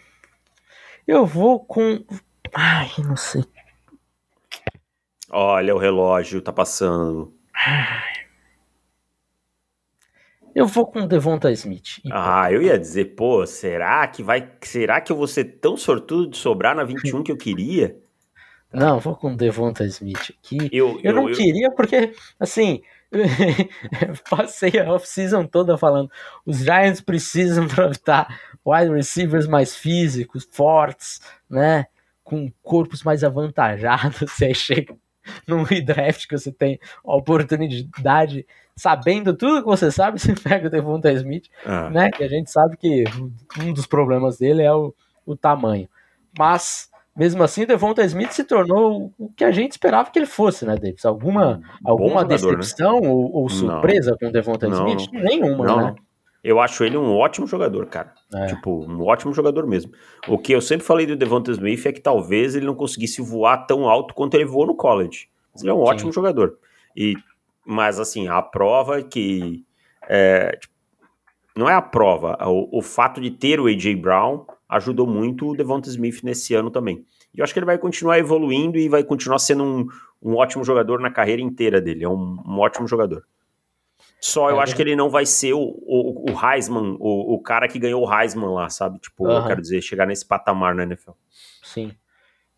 Eu vou com. Ai, não sei. Olha, o relógio tá passando. Eu vou com Devonta Smith. Ah, eu ia dizer, pô, será que vai. Será que eu vou ser tão sortudo de sobrar na 21 que eu queria? Não, vou com Devonta Smith aqui. Eu, eu, eu não eu... queria porque, assim, passei a off-season toda falando os Giants precisam draftar wide receivers mais físicos, fortes, né? Com corpos mais avantajados. Você aí chega num redraft que você tem a oportunidade, sabendo tudo que você sabe, você pega o Devonta Smith, ah. né? Que a gente sabe que um dos problemas dele é o, o tamanho. Mas mesmo assim, Devonta Smith se tornou o que a gente esperava que ele fosse, né, Davis? Alguma, alguma jogador, né? decepção né? ou, ou, surpresa não. com Devonta não, Smith? Nenhuma, não, né? Eu acho ele um ótimo jogador, cara. É. Tipo, um ótimo jogador mesmo. O que eu sempre falei do Devonta Smith é que talvez ele não conseguisse voar tão alto quanto ele voou no college. Mas ele é um Sim. ótimo jogador. E, mas, assim, a prova que. É, tipo, não é a prova, o, o fato de ter o A.J. Brown ajudou muito o Devonta Smith nesse ano também. E eu acho que ele vai continuar evoluindo e vai continuar sendo um, um ótimo jogador na carreira inteira dele. É um, um ótimo jogador. Só eu é, acho que ele não vai ser o, o, o Heisman, o, o cara que ganhou o Heisman lá, sabe? Tipo, eu quero dizer, chegar nesse patamar na NFL. Sim.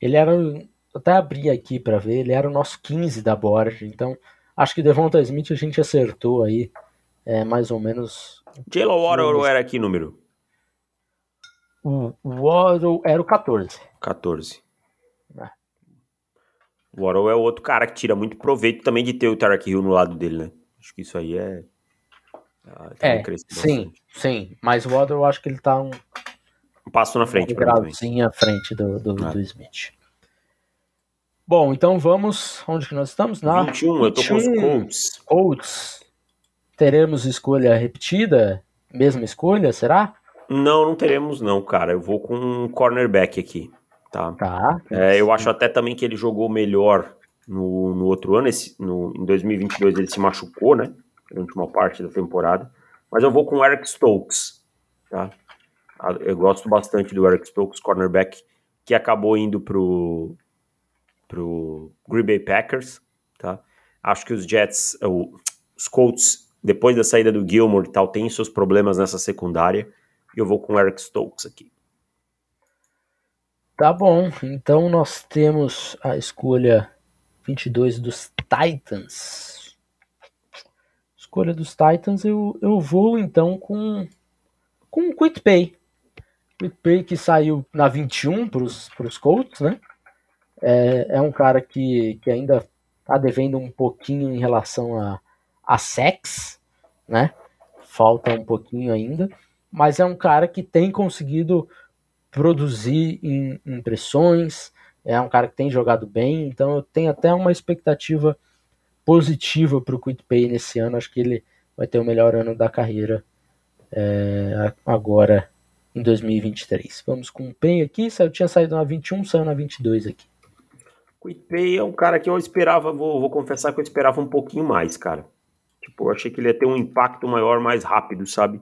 Ele era. Até abri aqui para ver, ele era o nosso 15 da board, então acho que Devonta Smith a gente acertou aí, é, mais ou menos. Jalen Waddle era que número? O Waddle era o 14. 14. É. O Waddle é o outro cara que tira muito proveito também de ter o Tarek Hill no lado dele, né? Acho que isso aí é. Ah, é, sim, sim. Mas o Waddle eu acho que ele tá um. Um passo na frente. Um grauzinho à frente do, do, ah. do Smith. Bom, então vamos. Onde que nós estamos? Na 21, 21 eu tô com os Colts. Colts. Teremos escolha repetida? Mesma escolha, será? Não, não teremos não, cara. Eu vou com um cornerback aqui, tá? Tá. É, eu acho até também que ele jogou melhor no, no outro ano. Esse, no, em 2022 ele se machucou, né? Na última parte da temporada. Mas eu vou com o Eric Stokes, tá? Ah, eu gosto bastante do Eric Stokes, cornerback, que acabou indo pro, pro Green Bay Packers, tá? Acho que os Jets, os Colts, depois da saída do Gilmore e tal, tem seus problemas nessa secundária eu vou com o Eric Stokes aqui. Tá bom, então nós temos a escolha 22 dos Titans. Escolha dos Titans, eu, eu vou então com com o Quit Pay. Quit Pay que saiu na 21 para os Colts, né? É, é um cara que, que ainda tá devendo um pouquinho em relação a, a sex, né? Falta um pouquinho ainda, mas é um cara que tem conseguido produzir impressões, é um cara que tem jogado bem, então eu tenho até uma expectativa positiva para o Quit Pay nesse ano. Acho que ele vai ter o melhor ano da carreira é, agora em 2023. Vamos com o Pay aqui. Eu tinha saído na 21, saiu na 22 aqui. Quit Pay é um cara que eu esperava, vou, vou confessar que eu esperava um pouquinho mais, cara. Tipo, eu achei que ele ia ter um impacto maior, mais rápido, sabe?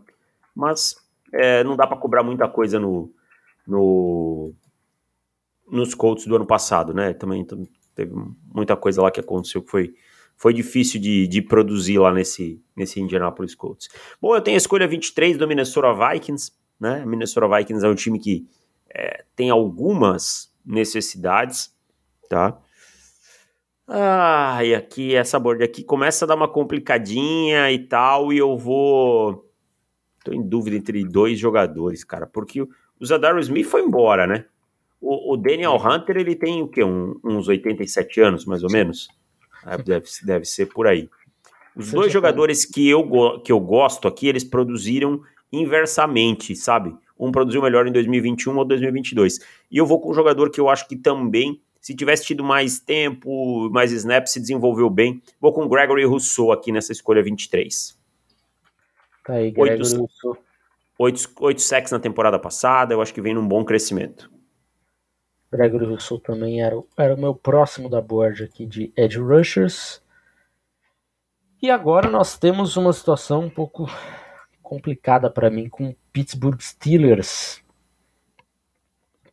Mas é, não dá para cobrar muita coisa no, no nos Colts do ano passado, né? Também teve muita coisa lá que aconteceu que foi foi difícil de, de produzir lá nesse, nesse Indianapolis Colts. Bom, eu tenho a escolha 23 do Minnesota Vikings, né? Minnesota Vikings é um time que é, tem algumas necessidades, tá? Ah, e aqui, essa board aqui começa a dar uma complicadinha e tal, e eu vou... Tô em dúvida entre dois jogadores, cara, porque o Zadaro Smith foi embora, né? O, o Daniel Hunter, ele tem o quê? Um, uns 87 anos, mais ou menos? É, deve, deve ser por aí. Os dois jogadores que eu, que eu gosto aqui, eles produziram inversamente, sabe? Um produziu melhor em 2021 ou 2022. E eu vou com um jogador que eu acho que também, se tivesse tido mais tempo, mais snaps, se desenvolveu bem. Vou com Gregory Rousseau aqui nessa escolha 23. Tá aí, oito. Oito, oito sacks na temporada passada, eu acho que vem num bom crescimento. Gregory Rousseau também era, era o meu próximo da board aqui de Edge Rushers. E agora nós temos uma situação um pouco complicada para mim com Pittsburgh Steelers.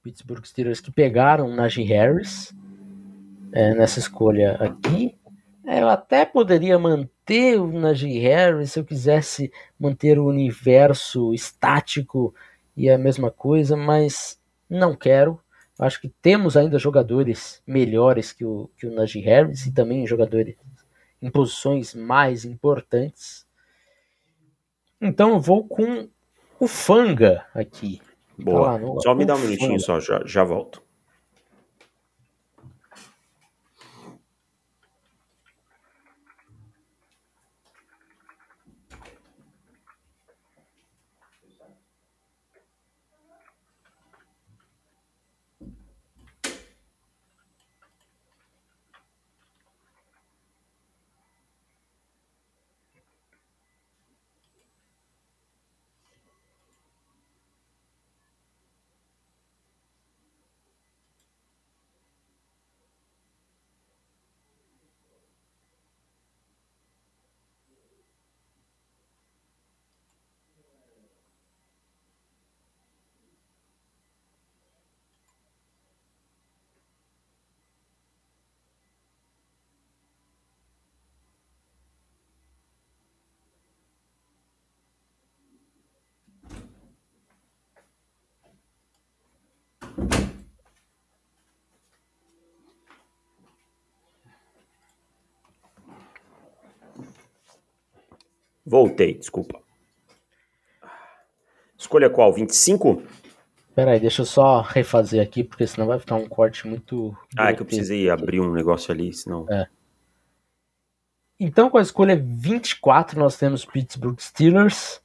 Pittsburgh Steelers que pegaram Najee Harris é, nessa escolha aqui. É, eu até poderia manter o Najee Harris se eu quisesse manter o universo estático e a mesma coisa, mas não quero. Acho que temos ainda jogadores melhores que o, que o Najee Harris e também jogadores em posições mais importantes. Então eu vou com o Fanga aqui. Boa. Tá no, só me dá um minutinho só, já, já volto. Voltei, desculpa. Escolha qual? 25? Peraí, deixa eu só refazer aqui, porque senão vai ficar um corte muito. Ah, é que eu precisei abrir um negócio ali, senão. É. Então, com a escolha 24, nós temos Pittsburgh Steelers.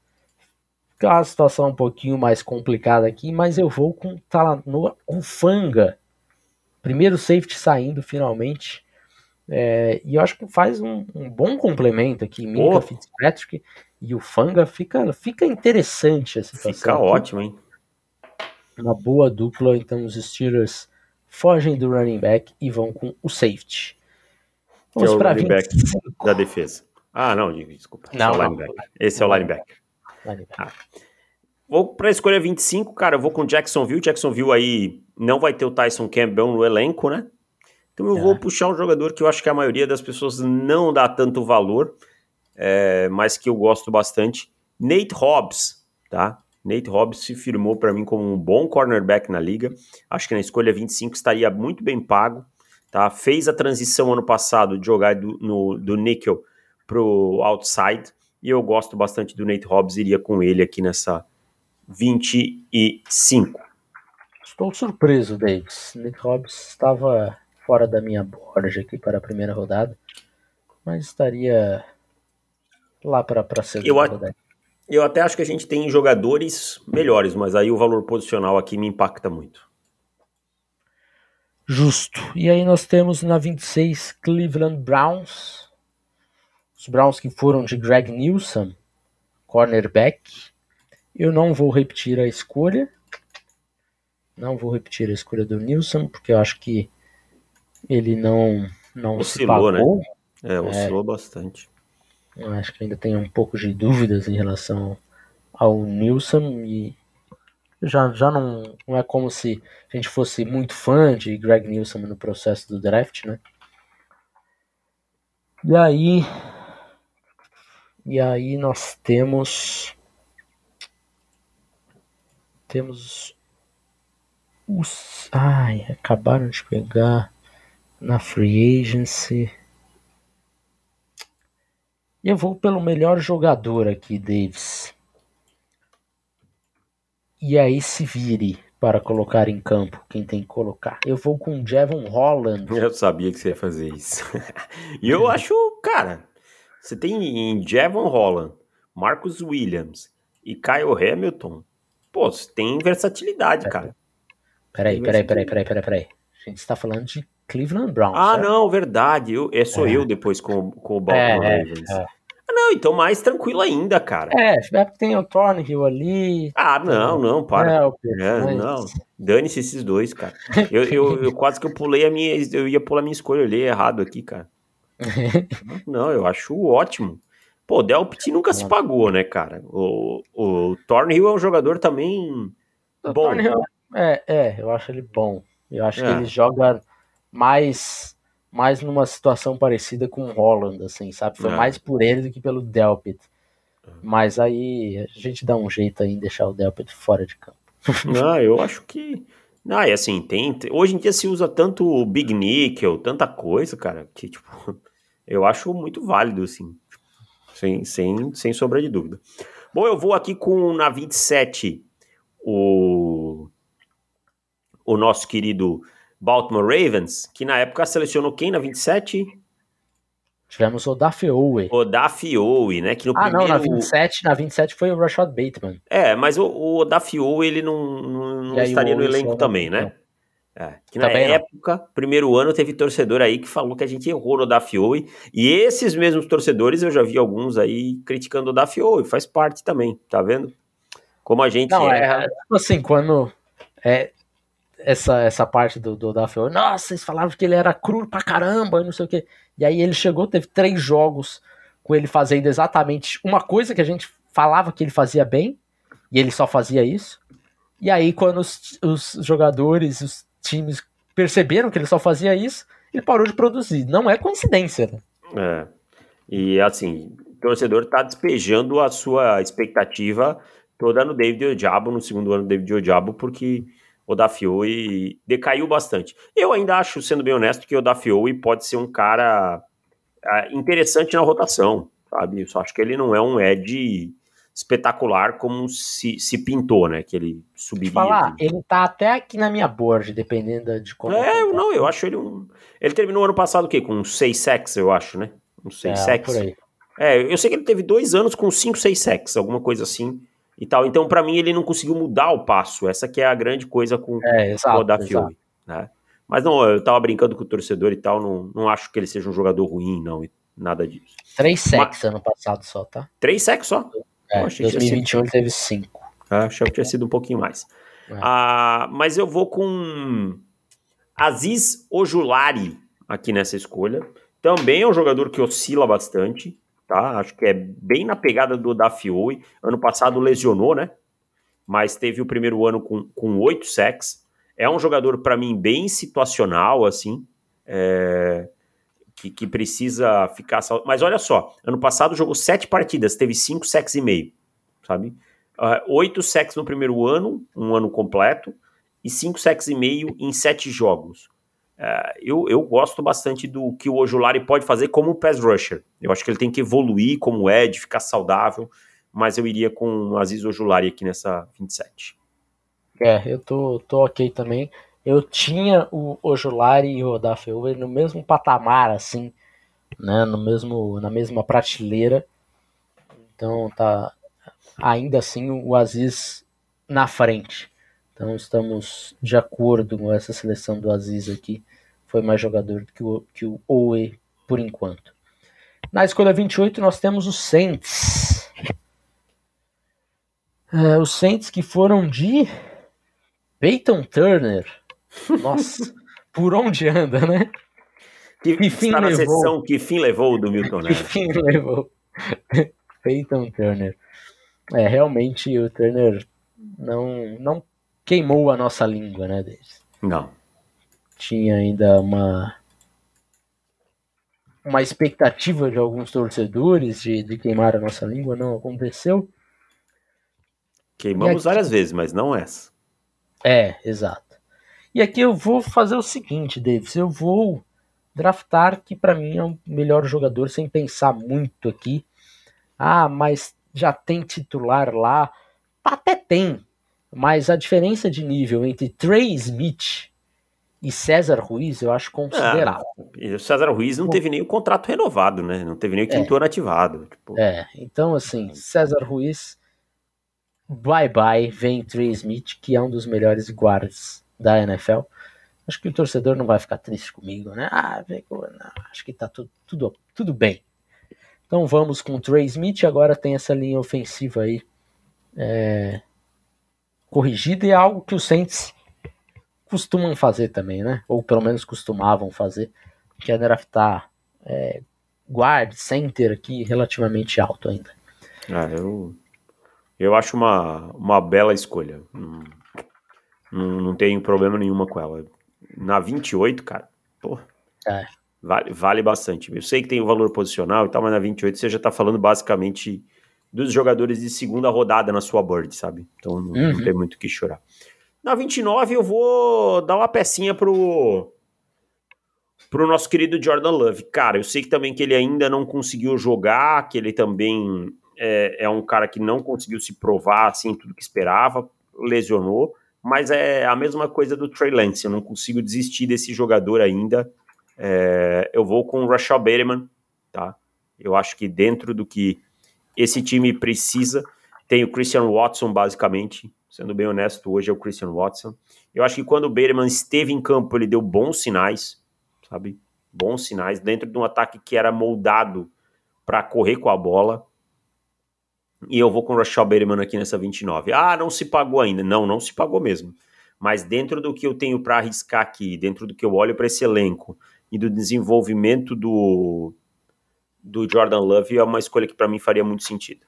Fica uma situação um pouquinho mais complicada aqui, mas eu vou com Talanoa Ufanga. Primeiro safety saindo finalmente. É, e eu acho que faz um, um bom complemento aqui, Minka Fitzpatrick e o Fanga. Fica, fica interessante essa situação. Fica aqui. ótimo, hein? Uma boa dupla, então os Steelers fogem do running back e vão com o safety. Vamos é o running 25. back da defesa. Ah, não, desculpa. Não, Esse é o linebacker. Esse é o linebacker. linebacker. Ah. Vou para a escolha 25, cara, eu vou com Jacksonville. Jacksonville aí não vai ter o Tyson Campbell no elenco, né? Então eu é. vou puxar um jogador que eu acho que a maioria das pessoas não dá tanto valor, é, mas que eu gosto bastante. Nate Hobbs, tá? Nate Hobbs se firmou para mim como um bom cornerback na liga. Acho que na escolha 25 estaria muito bem pago. Tá? Fez a transição ano passado de jogar do, no, do nickel pro outside. E eu gosto bastante do Nate Hobbs, iria com ele aqui nessa 25. Estou surpreso, Davis. Nate Hobbs estava fora da minha borja aqui para a primeira rodada, mas estaria lá para a segunda eu, rodada. Eu até acho que a gente tem jogadores melhores, mas aí o valor posicional aqui me impacta muito. Justo. E aí nós temos na 26 Cleveland Browns. Os Browns que foram de Greg Nilsson, cornerback. Eu não vou repetir a escolha. Não vou repetir a escolha do Nilsson, porque eu acho que ele não, não oscilou, né? É, oscilou é, bastante. Eu acho que ainda tem um pouco de dúvidas em relação ao Nilsson e já, já não, não é como se a gente fosse muito fã de Greg Nilsson no processo do draft, né? E aí. E aí nós temos. Temos. Os. Ai, acabaram de pegar na free agency. Eu vou pelo melhor jogador aqui, Davis e aí se vire para colocar em campo quem tem que colocar. Eu vou com Jevon Holland. Eu sabia que você ia fazer isso. e eu acho, cara, você tem em Jevon Holland, Marcus Williams e Kyle Hamilton. Pô, você tem versatilidade, cara. Peraí, peraí, peraí, peraí, peraí, peraí. A gente está falando de Cleveland Browns. Ah, certo? não, verdade. Eu, é, sou é. eu depois com, com o Baltimore é, Ravens. É, não, então mais tranquilo ainda, cara. É, tem o Thornhill ali. Ah, não, não, para. É. Não, dane-se esses dois, cara. Eu, eu, eu, quase que eu pulei a minha. Eu ia pular a minha escolha, eu olhei errado aqui, cara. não, eu acho ótimo. Pô, o Delpit nunca se pagou, né, cara? O, o Thornhill é um jogador também o bom. Thornhill, é, é, eu acho ele bom. Eu acho é. que ele joga mais mais numa situação parecida com o Holland, assim, sabe? Foi é. mais por ele do que pelo Delpit. É. Mas aí a gente dá um jeito aí em deixar o Delpit fora de campo. Não, eu acho que. Não, é assim, tem. Hoje em dia se usa tanto o Big Nickel, tanta coisa, cara, que, tipo, eu acho muito válido, assim. Sem, sem, sem sombra de dúvida. Bom, eu vou aqui com na 27 o, o nosso querido Baltimore Ravens, que na época selecionou quem na 27? Tivemos o Daffy O Daffy né? Que no ah, primeiro... não, na 27, na 27 foi o Rashad Bateman. É, mas o, o Daffy ele não, não, não estaria no elenco também, né? É, que na também época, não. primeiro ano, teve torcedor aí que falou que a gente errou no Daffy e esses mesmos torcedores, eu já vi alguns aí criticando o Daffy faz parte também, tá vendo? Como a gente não, é, erra. É, tipo assim, quando... É, essa, essa parte do, do da Fiore. Nossa, eles falavam que ele era cru pra caramba, e não sei o quê. E aí ele chegou, teve três jogos com ele fazendo exatamente uma coisa que a gente falava que ele fazia bem, e ele só fazia isso. E aí, quando os, os jogadores, os times perceberam que ele só fazia isso, ele parou de produzir. Não é coincidência, né? É. E assim, o torcedor tá despejando a sua expectativa toda no David Odiabo, no segundo ano do David Odiabo, porque o Dafioi decaiu bastante. Eu ainda acho, sendo bem honesto, que o Dafioi pode ser um cara uh, interessante na rotação, sabe? Eu só acho que ele não é um Ed espetacular como se, se pintou, né? Que ele subiria. Falar, ele tá até aqui na minha board, dependendo de como. É, eu não, eu acho ele um. Ele terminou ano passado o quê? Com 6 sacks, eu acho, né? Um 6 é, sacks. É, eu sei que ele teve dois anos com 5, 6 sacks, alguma coisa assim e tal. Então, para mim, ele não conseguiu mudar o passo. Essa que é a grande coisa com, é, exato, o Dafiori, né? Mas não, eu tava brincando com o torcedor e tal, não, não acho que ele seja um jogador ruim, não, nada disso. Três sacks ano passado só, tá? Três sacks só? É, em 2021 ele teve cinco. Ah, achei que tinha sido um pouquinho mais. É. Ah, mas eu vou com Aziz Ojulari aqui nessa escolha. Também é um jogador que oscila bastante tá? Acho que é bem na pegada do Dafioi. Ano passado lesionou, né? Mas teve o primeiro ano com oito sacks. É um jogador, para mim, bem situacional, assim. É, que, que, precisa ficar. Mas olha só, ano passado jogou sete partidas, teve cinco sacks e meio, sabe? Uh, oito sacks no primeiro ano, um ano completo, e cinco sacks e meio em sete jogos. Uh, eu, eu gosto bastante do que o Ojulari pode fazer como pass rusher. Eu acho que ele tem que evoluir como Ed, ficar saudável, mas eu iria com o Aziz Ojulari aqui nessa 27. É, eu tô, tô ok também. eu tinha o Ojulari e o Odafe no mesmo patamar, assim, né, no mesmo, na mesma prateleira. Então tá ainda assim o Aziz na frente. Então estamos de acordo com essa seleção do Aziz aqui. Foi mais jogador que o, que o Owe por enquanto. Na escolha 28 nós temos os Saints. É, os Saints que foram de Peyton Turner. Nossa, por onde anda, né? Que, que fim levou? Sessão, que fim levou do Milton Neves? Que fim levou? Peyton Turner. É, realmente o Turner não, não queimou a nossa língua, né, deles. Não. Tinha ainda uma uma expectativa de alguns torcedores de, de queimar a nossa língua, não aconteceu. Queimamos aqui... várias vezes, mas não essa. É, exato. E aqui eu vou fazer o seguinte, Davis, eu vou draftar que para mim é o melhor jogador sem pensar muito aqui. Ah, mas já tem titular lá. Até tem, mas a diferença de nível entre Trey Smith e César Ruiz eu acho considerável. Ah, o César Ruiz não teve nem o contrato renovado, né? Não teve nem o quinto é. ano ativado. Tipo... É, então assim, César Ruiz, bye bye, vem Trey Smith, que é um dos melhores guardas da NFL. Acho que o torcedor não vai ficar triste comigo, né? Ah, não, acho que tá tudo, tudo, tudo bem. Então vamos com o Trey Smith, agora tem essa linha ofensiva aí é, corrigida e é algo que os Saints costumam fazer também, né? Ou pelo menos costumavam fazer, que é draftar é, guard, center aqui relativamente alto ainda. Ah, eu, eu acho uma, uma bela escolha. Não, não, não tenho problema nenhuma com ela. Na 28, cara, pô, é. vale, vale bastante. Eu sei que tem o valor posicional e tal, mas na 28 você já tá falando basicamente dos jogadores de segunda rodada na sua board, sabe? Então não, uhum. não tem muito o que chorar. Na 29 eu vou dar uma pecinha pro pro nosso querido Jordan Love. Cara, eu sei que também que ele ainda não conseguiu jogar, que ele também é, é um cara que não conseguiu se provar assim tudo que esperava, lesionou, mas é a mesma coisa do Trey Lance. Eu não consigo desistir desse jogador ainda. É, eu vou com o Rashad Bateman, tá? Eu acho que dentro do que esse time precisa, tem o Christian Watson basicamente, sendo bem honesto, hoje é o Christian Watson. Eu acho que quando o Bateman esteve em campo, ele deu bons sinais, sabe? Bons sinais, dentro de um ataque que era moldado para correr com a bola. E eu vou com o Rashad Bateman aqui nessa 29. Ah, não se pagou ainda. Não, não se pagou mesmo. Mas dentro do que eu tenho para arriscar aqui, dentro do que eu olho para esse elenco e do desenvolvimento do, do Jordan Love, é uma escolha que para mim faria muito sentido.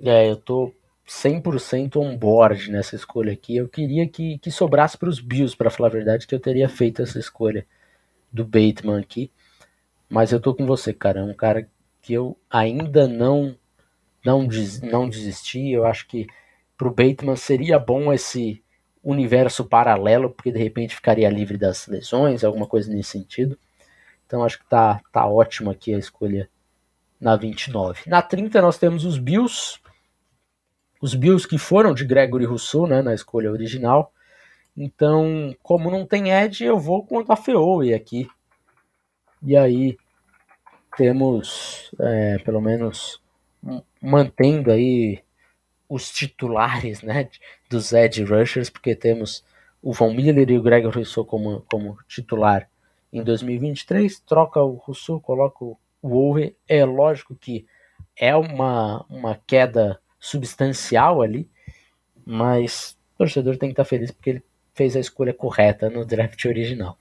É, eu tô 100% on board nessa escolha aqui. Eu queria que, que sobrasse para os Bills, para falar a verdade, que eu teria feito essa escolha do Bateman aqui. Mas eu tô com você, cara. É um cara que eu ainda não não, des, não desisti. Eu acho que pro Bateman seria bom esse universo paralelo, porque de repente ficaria livre das lesões, alguma coisa nesse sentido. Então acho que tá, tá ótimo aqui a escolha na 29. Na 30 nós temos os Bills, os Bills que foram de Gregory Rousseau, né, na escolha original. Então, como não tem Ed, eu vou com o Tafeoe aqui. E aí temos, é, pelo menos, mantendo aí os titulares, né, dos Ed Rushers, porque temos o Von Miller e o Gregory Rousseau como, como titular em 2023, troca o Rousseau, coloca o Wolver. É lógico que é uma, uma queda substancial ali, mas o torcedor tem que estar feliz porque ele fez a escolha correta no draft original.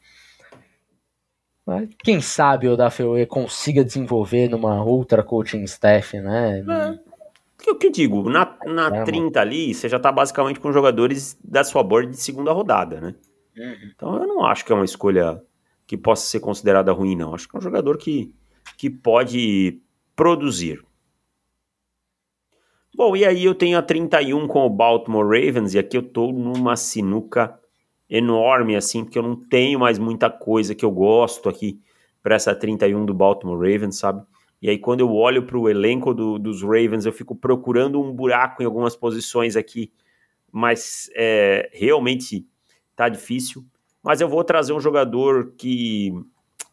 Mas quem sabe o Dafeue consiga desenvolver numa outra coaching staff, né? É. O que eu digo, na, na é, 30 ali, você já tá basicamente com jogadores da sua board de segunda rodada, né? Uhum. Então eu não acho que é uma escolha que possa ser considerada ruim, não. Acho que é um jogador que, que pode produzir. Bom, e aí eu tenho a 31 com o Baltimore Ravens, e aqui eu tô numa sinuca enorme, assim, porque eu não tenho mais muita coisa que eu gosto aqui para essa 31 do Baltimore Ravens, sabe? E aí, quando eu olho para o elenco do, dos Ravens, eu fico procurando um buraco em algumas posições aqui, mas é, realmente tá difícil. Mas eu vou trazer um jogador que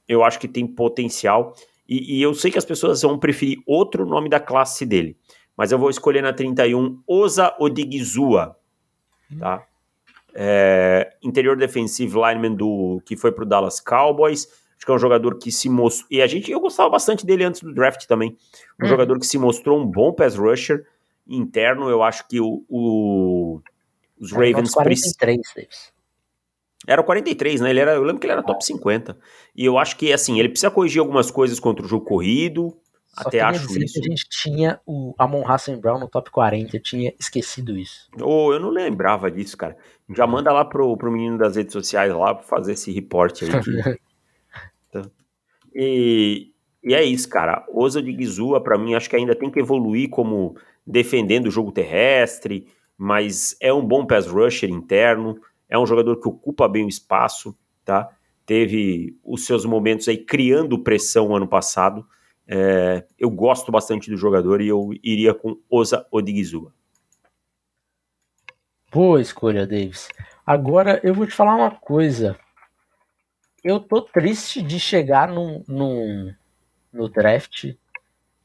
eu acho que tem potencial. E, e, eu sei que as pessoas vão preferir outro nome da classe dele. Mas eu vou escolher na 31 Osa Odigizua. Tá? É, interior defensive lineman do que foi para o Dallas Cowboys. Acho que é um jogador que se mostrou. E a gente, eu gostava bastante dele antes do draft também. Um hum. jogador que se mostrou um bom pass rusher interno. Eu acho que o, o os Ravens. 43, Davis. Era o 43, né? Ele era, eu lembro que ele era top 50. E eu acho que, assim, ele precisa corrigir algumas coisas contra o jogo corrido. Só até acho isso. Que a gente tinha o Amon Hassan Brown no top 40, eu tinha esquecido isso. Oh, eu não lembrava disso, cara. Já manda lá pro, pro menino das redes sociais lá pra fazer esse reporte aí. Então, e, e é isso, cara. Osa de Gizua, pra mim, acho que ainda tem que evoluir como defendendo o jogo terrestre, mas é um bom pass rusher interno é um jogador que ocupa bem o espaço, tá? Teve os seus momentos aí criando pressão ano passado. É, eu gosto bastante do jogador e eu iria com Osa Odigizua. Boa escolha, Davis. Agora eu vou te falar uma coisa. Eu tô triste de chegar num, num, no draft,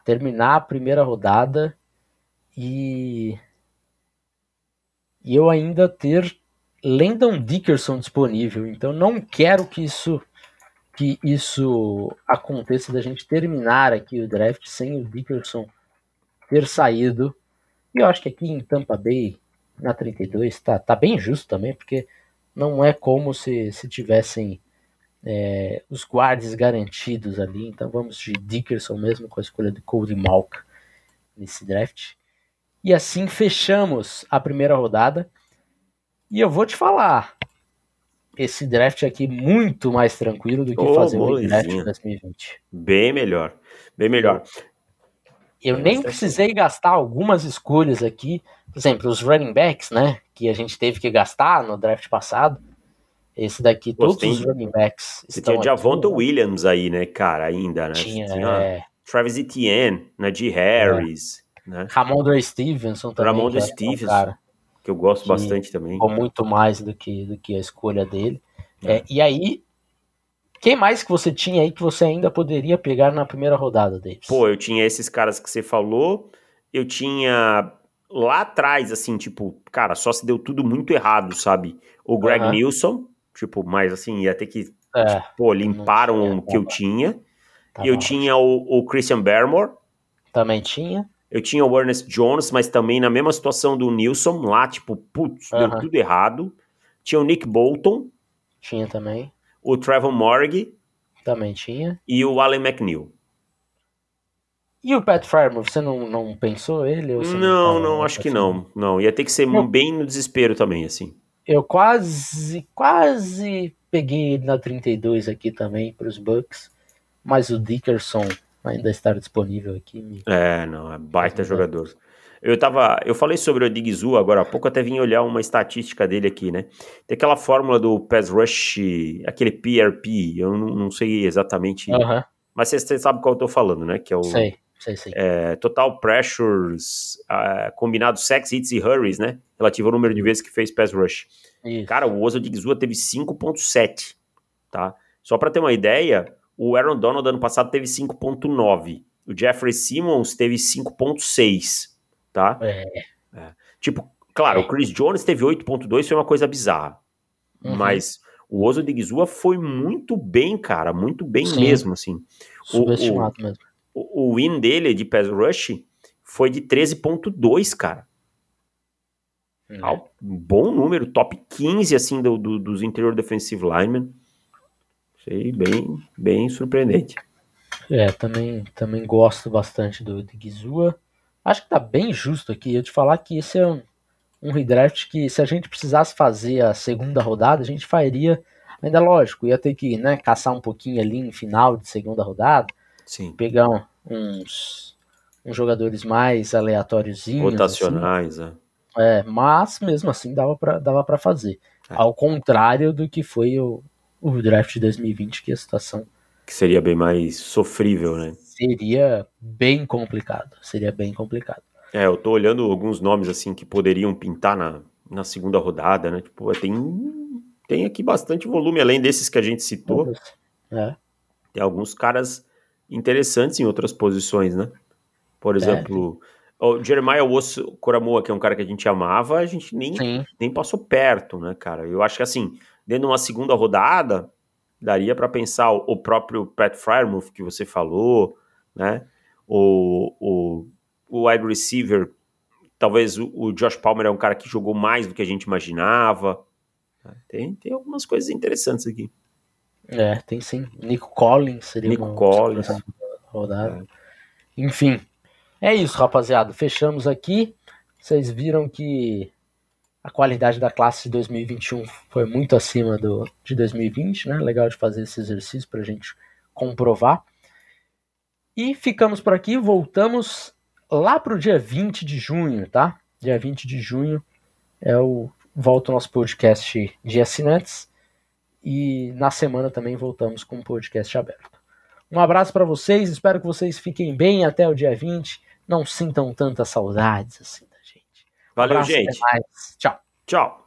terminar a primeira rodada e, e eu ainda ter Landon Dickerson disponível. Então não quero que isso que isso aconteça da gente terminar aqui o draft sem o Dickerson ter saído. E eu acho que aqui em Tampa Bay, na 32, tá, tá bem justo também, porque não é como se, se tivessem é, os guards garantidos ali. Então vamos de Dickerson mesmo com a escolha de Cody Malk nesse draft. E assim fechamos a primeira rodada. E eu vou te falar, esse draft aqui muito mais tranquilo do que oh, fazer o draft 2020. Bem melhor, bem melhor. Eu nem precisei gastar algumas escolhas aqui, por exemplo, os running backs, né, que a gente teve que gastar no draft passado. Esse daqui, todos tem, os running backs Você tinha Javonta né? Williams aí, né, cara, ainda, né? Tinha, tinha é... Travis Etienne, Najee Harris, é. né? Ramondre Stevenson também. Ramondre Stevenson. cara que eu gosto que bastante também. Com muito mais do que, do que a escolha dele. É. É, e aí, quem mais que você tinha aí que você ainda poderia pegar na primeira rodada, Davis? Pô, eu tinha esses caras que você falou, eu tinha lá atrás, assim, tipo, cara, só se deu tudo muito errado, sabe? O Greg uhum. Nilsson, tipo, mas assim, ia ter que, é, tipo, pô, limparam o que eu tinha. Tá eu tinha o, o Christian Barrymore. Também tinha. Eu tinha o Ernest Jones, mas também na mesma situação do Nilson, lá, tipo, putz, deu tudo errado. Tinha o Nick Bolton. Tinha também. O Trevor Morrig. Também tinha. E o Allen McNeil. E o Pat Farmer, você não, não pensou ele? não, não, não acho que não. Não, ia ter que ser eu, bem no desespero também, assim. Eu quase, quase peguei ele na 32 aqui também para os Bucks, mas o Dickerson ainda estar disponível aqui. É, não, é baita jogador. Eu tava, eu falei sobre o Digzu agora há pouco, até vim olhar uma estatística dele aqui, né? Tem aquela fórmula do pass rush, aquele PRP, eu não, não sei exatamente, uh -huh. mas você, sabe qual eu tô falando, né? Que é o sei, sei, sei. É, total pressures uh, combinado sex hits e hurries, né? Relativo ao número de vezes que fez pass rush. Isso. Cara, o Oso Digzu teve 5.7, tá? Só para ter uma ideia, o Aaron Donald ano passado teve 5.9. O Jeffrey Simmons teve 5.6, tá? É. é. Tipo, claro, é. o Chris Jones teve 8.2, foi uma coisa bizarra. Uhum. Mas o Oso de Gizua foi muito bem, cara, muito bem Sim. mesmo, assim. Subestimado o, o, mesmo. O, o win dele de pass rush foi de 13.2, cara. É. Um bom número, top 15, assim, do, do, dos interior defensive linemen. Achei bem, bem surpreendente. É, também, também gosto bastante do de Gizua. Acho que tá bem justo aqui eu te falar que esse é um, um redraft que se a gente precisasse fazer a segunda rodada, a gente faria. Ainda lógico, ia ter que né, caçar um pouquinho ali em final de segunda rodada. Sim. Pegar uns, uns jogadores mais aleatórios. Rotacionais, assim. é. é. Mas mesmo assim dava para dava pra fazer. É. Ao contrário do que foi o, o draft de 2020, que a situação. Que seria bem mais sofrível, né? Seria bem complicado. Seria bem complicado. É, eu tô olhando alguns nomes assim que poderiam pintar na, na segunda rodada, né? Tipo, tem tem aqui bastante volume, além desses que a gente citou. É. Tem alguns caras interessantes em outras posições, né? Por é, exemplo, é. O Jeremiah Osso Coramoa, que é um cara que a gente amava, a gente nem, nem passou perto, né, cara? Eu acho que assim, dentro de uma segunda rodada, daria para pensar o, próprio Pat Fryermuth que você falou, né? O, o, o wide receiver, talvez o, o, Josh Palmer é um cara que jogou mais do que a gente imaginava. Tem, tem algumas coisas interessantes aqui. É, tem sim. Nico Collins seria Nico uma Collins. rodada. É. Enfim, é isso, rapaziada. Fechamos aqui. Vocês viram que a qualidade da classe de 2021 foi muito acima do, de 2020, né? Legal de fazer esse exercício para a gente comprovar. E ficamos por aqui, voltamos lá para o dia 20 de junho, tá? Dia 20 de junho é o volta o nosso podcast de assinantes e na semana também voltamos com o podcast aberto. Um abraço para vocês, espero que vocês fiquem bem até o dia 20, não sintam tantas saudades assim da gente. Valeu, um gente. Tchau. Tchau.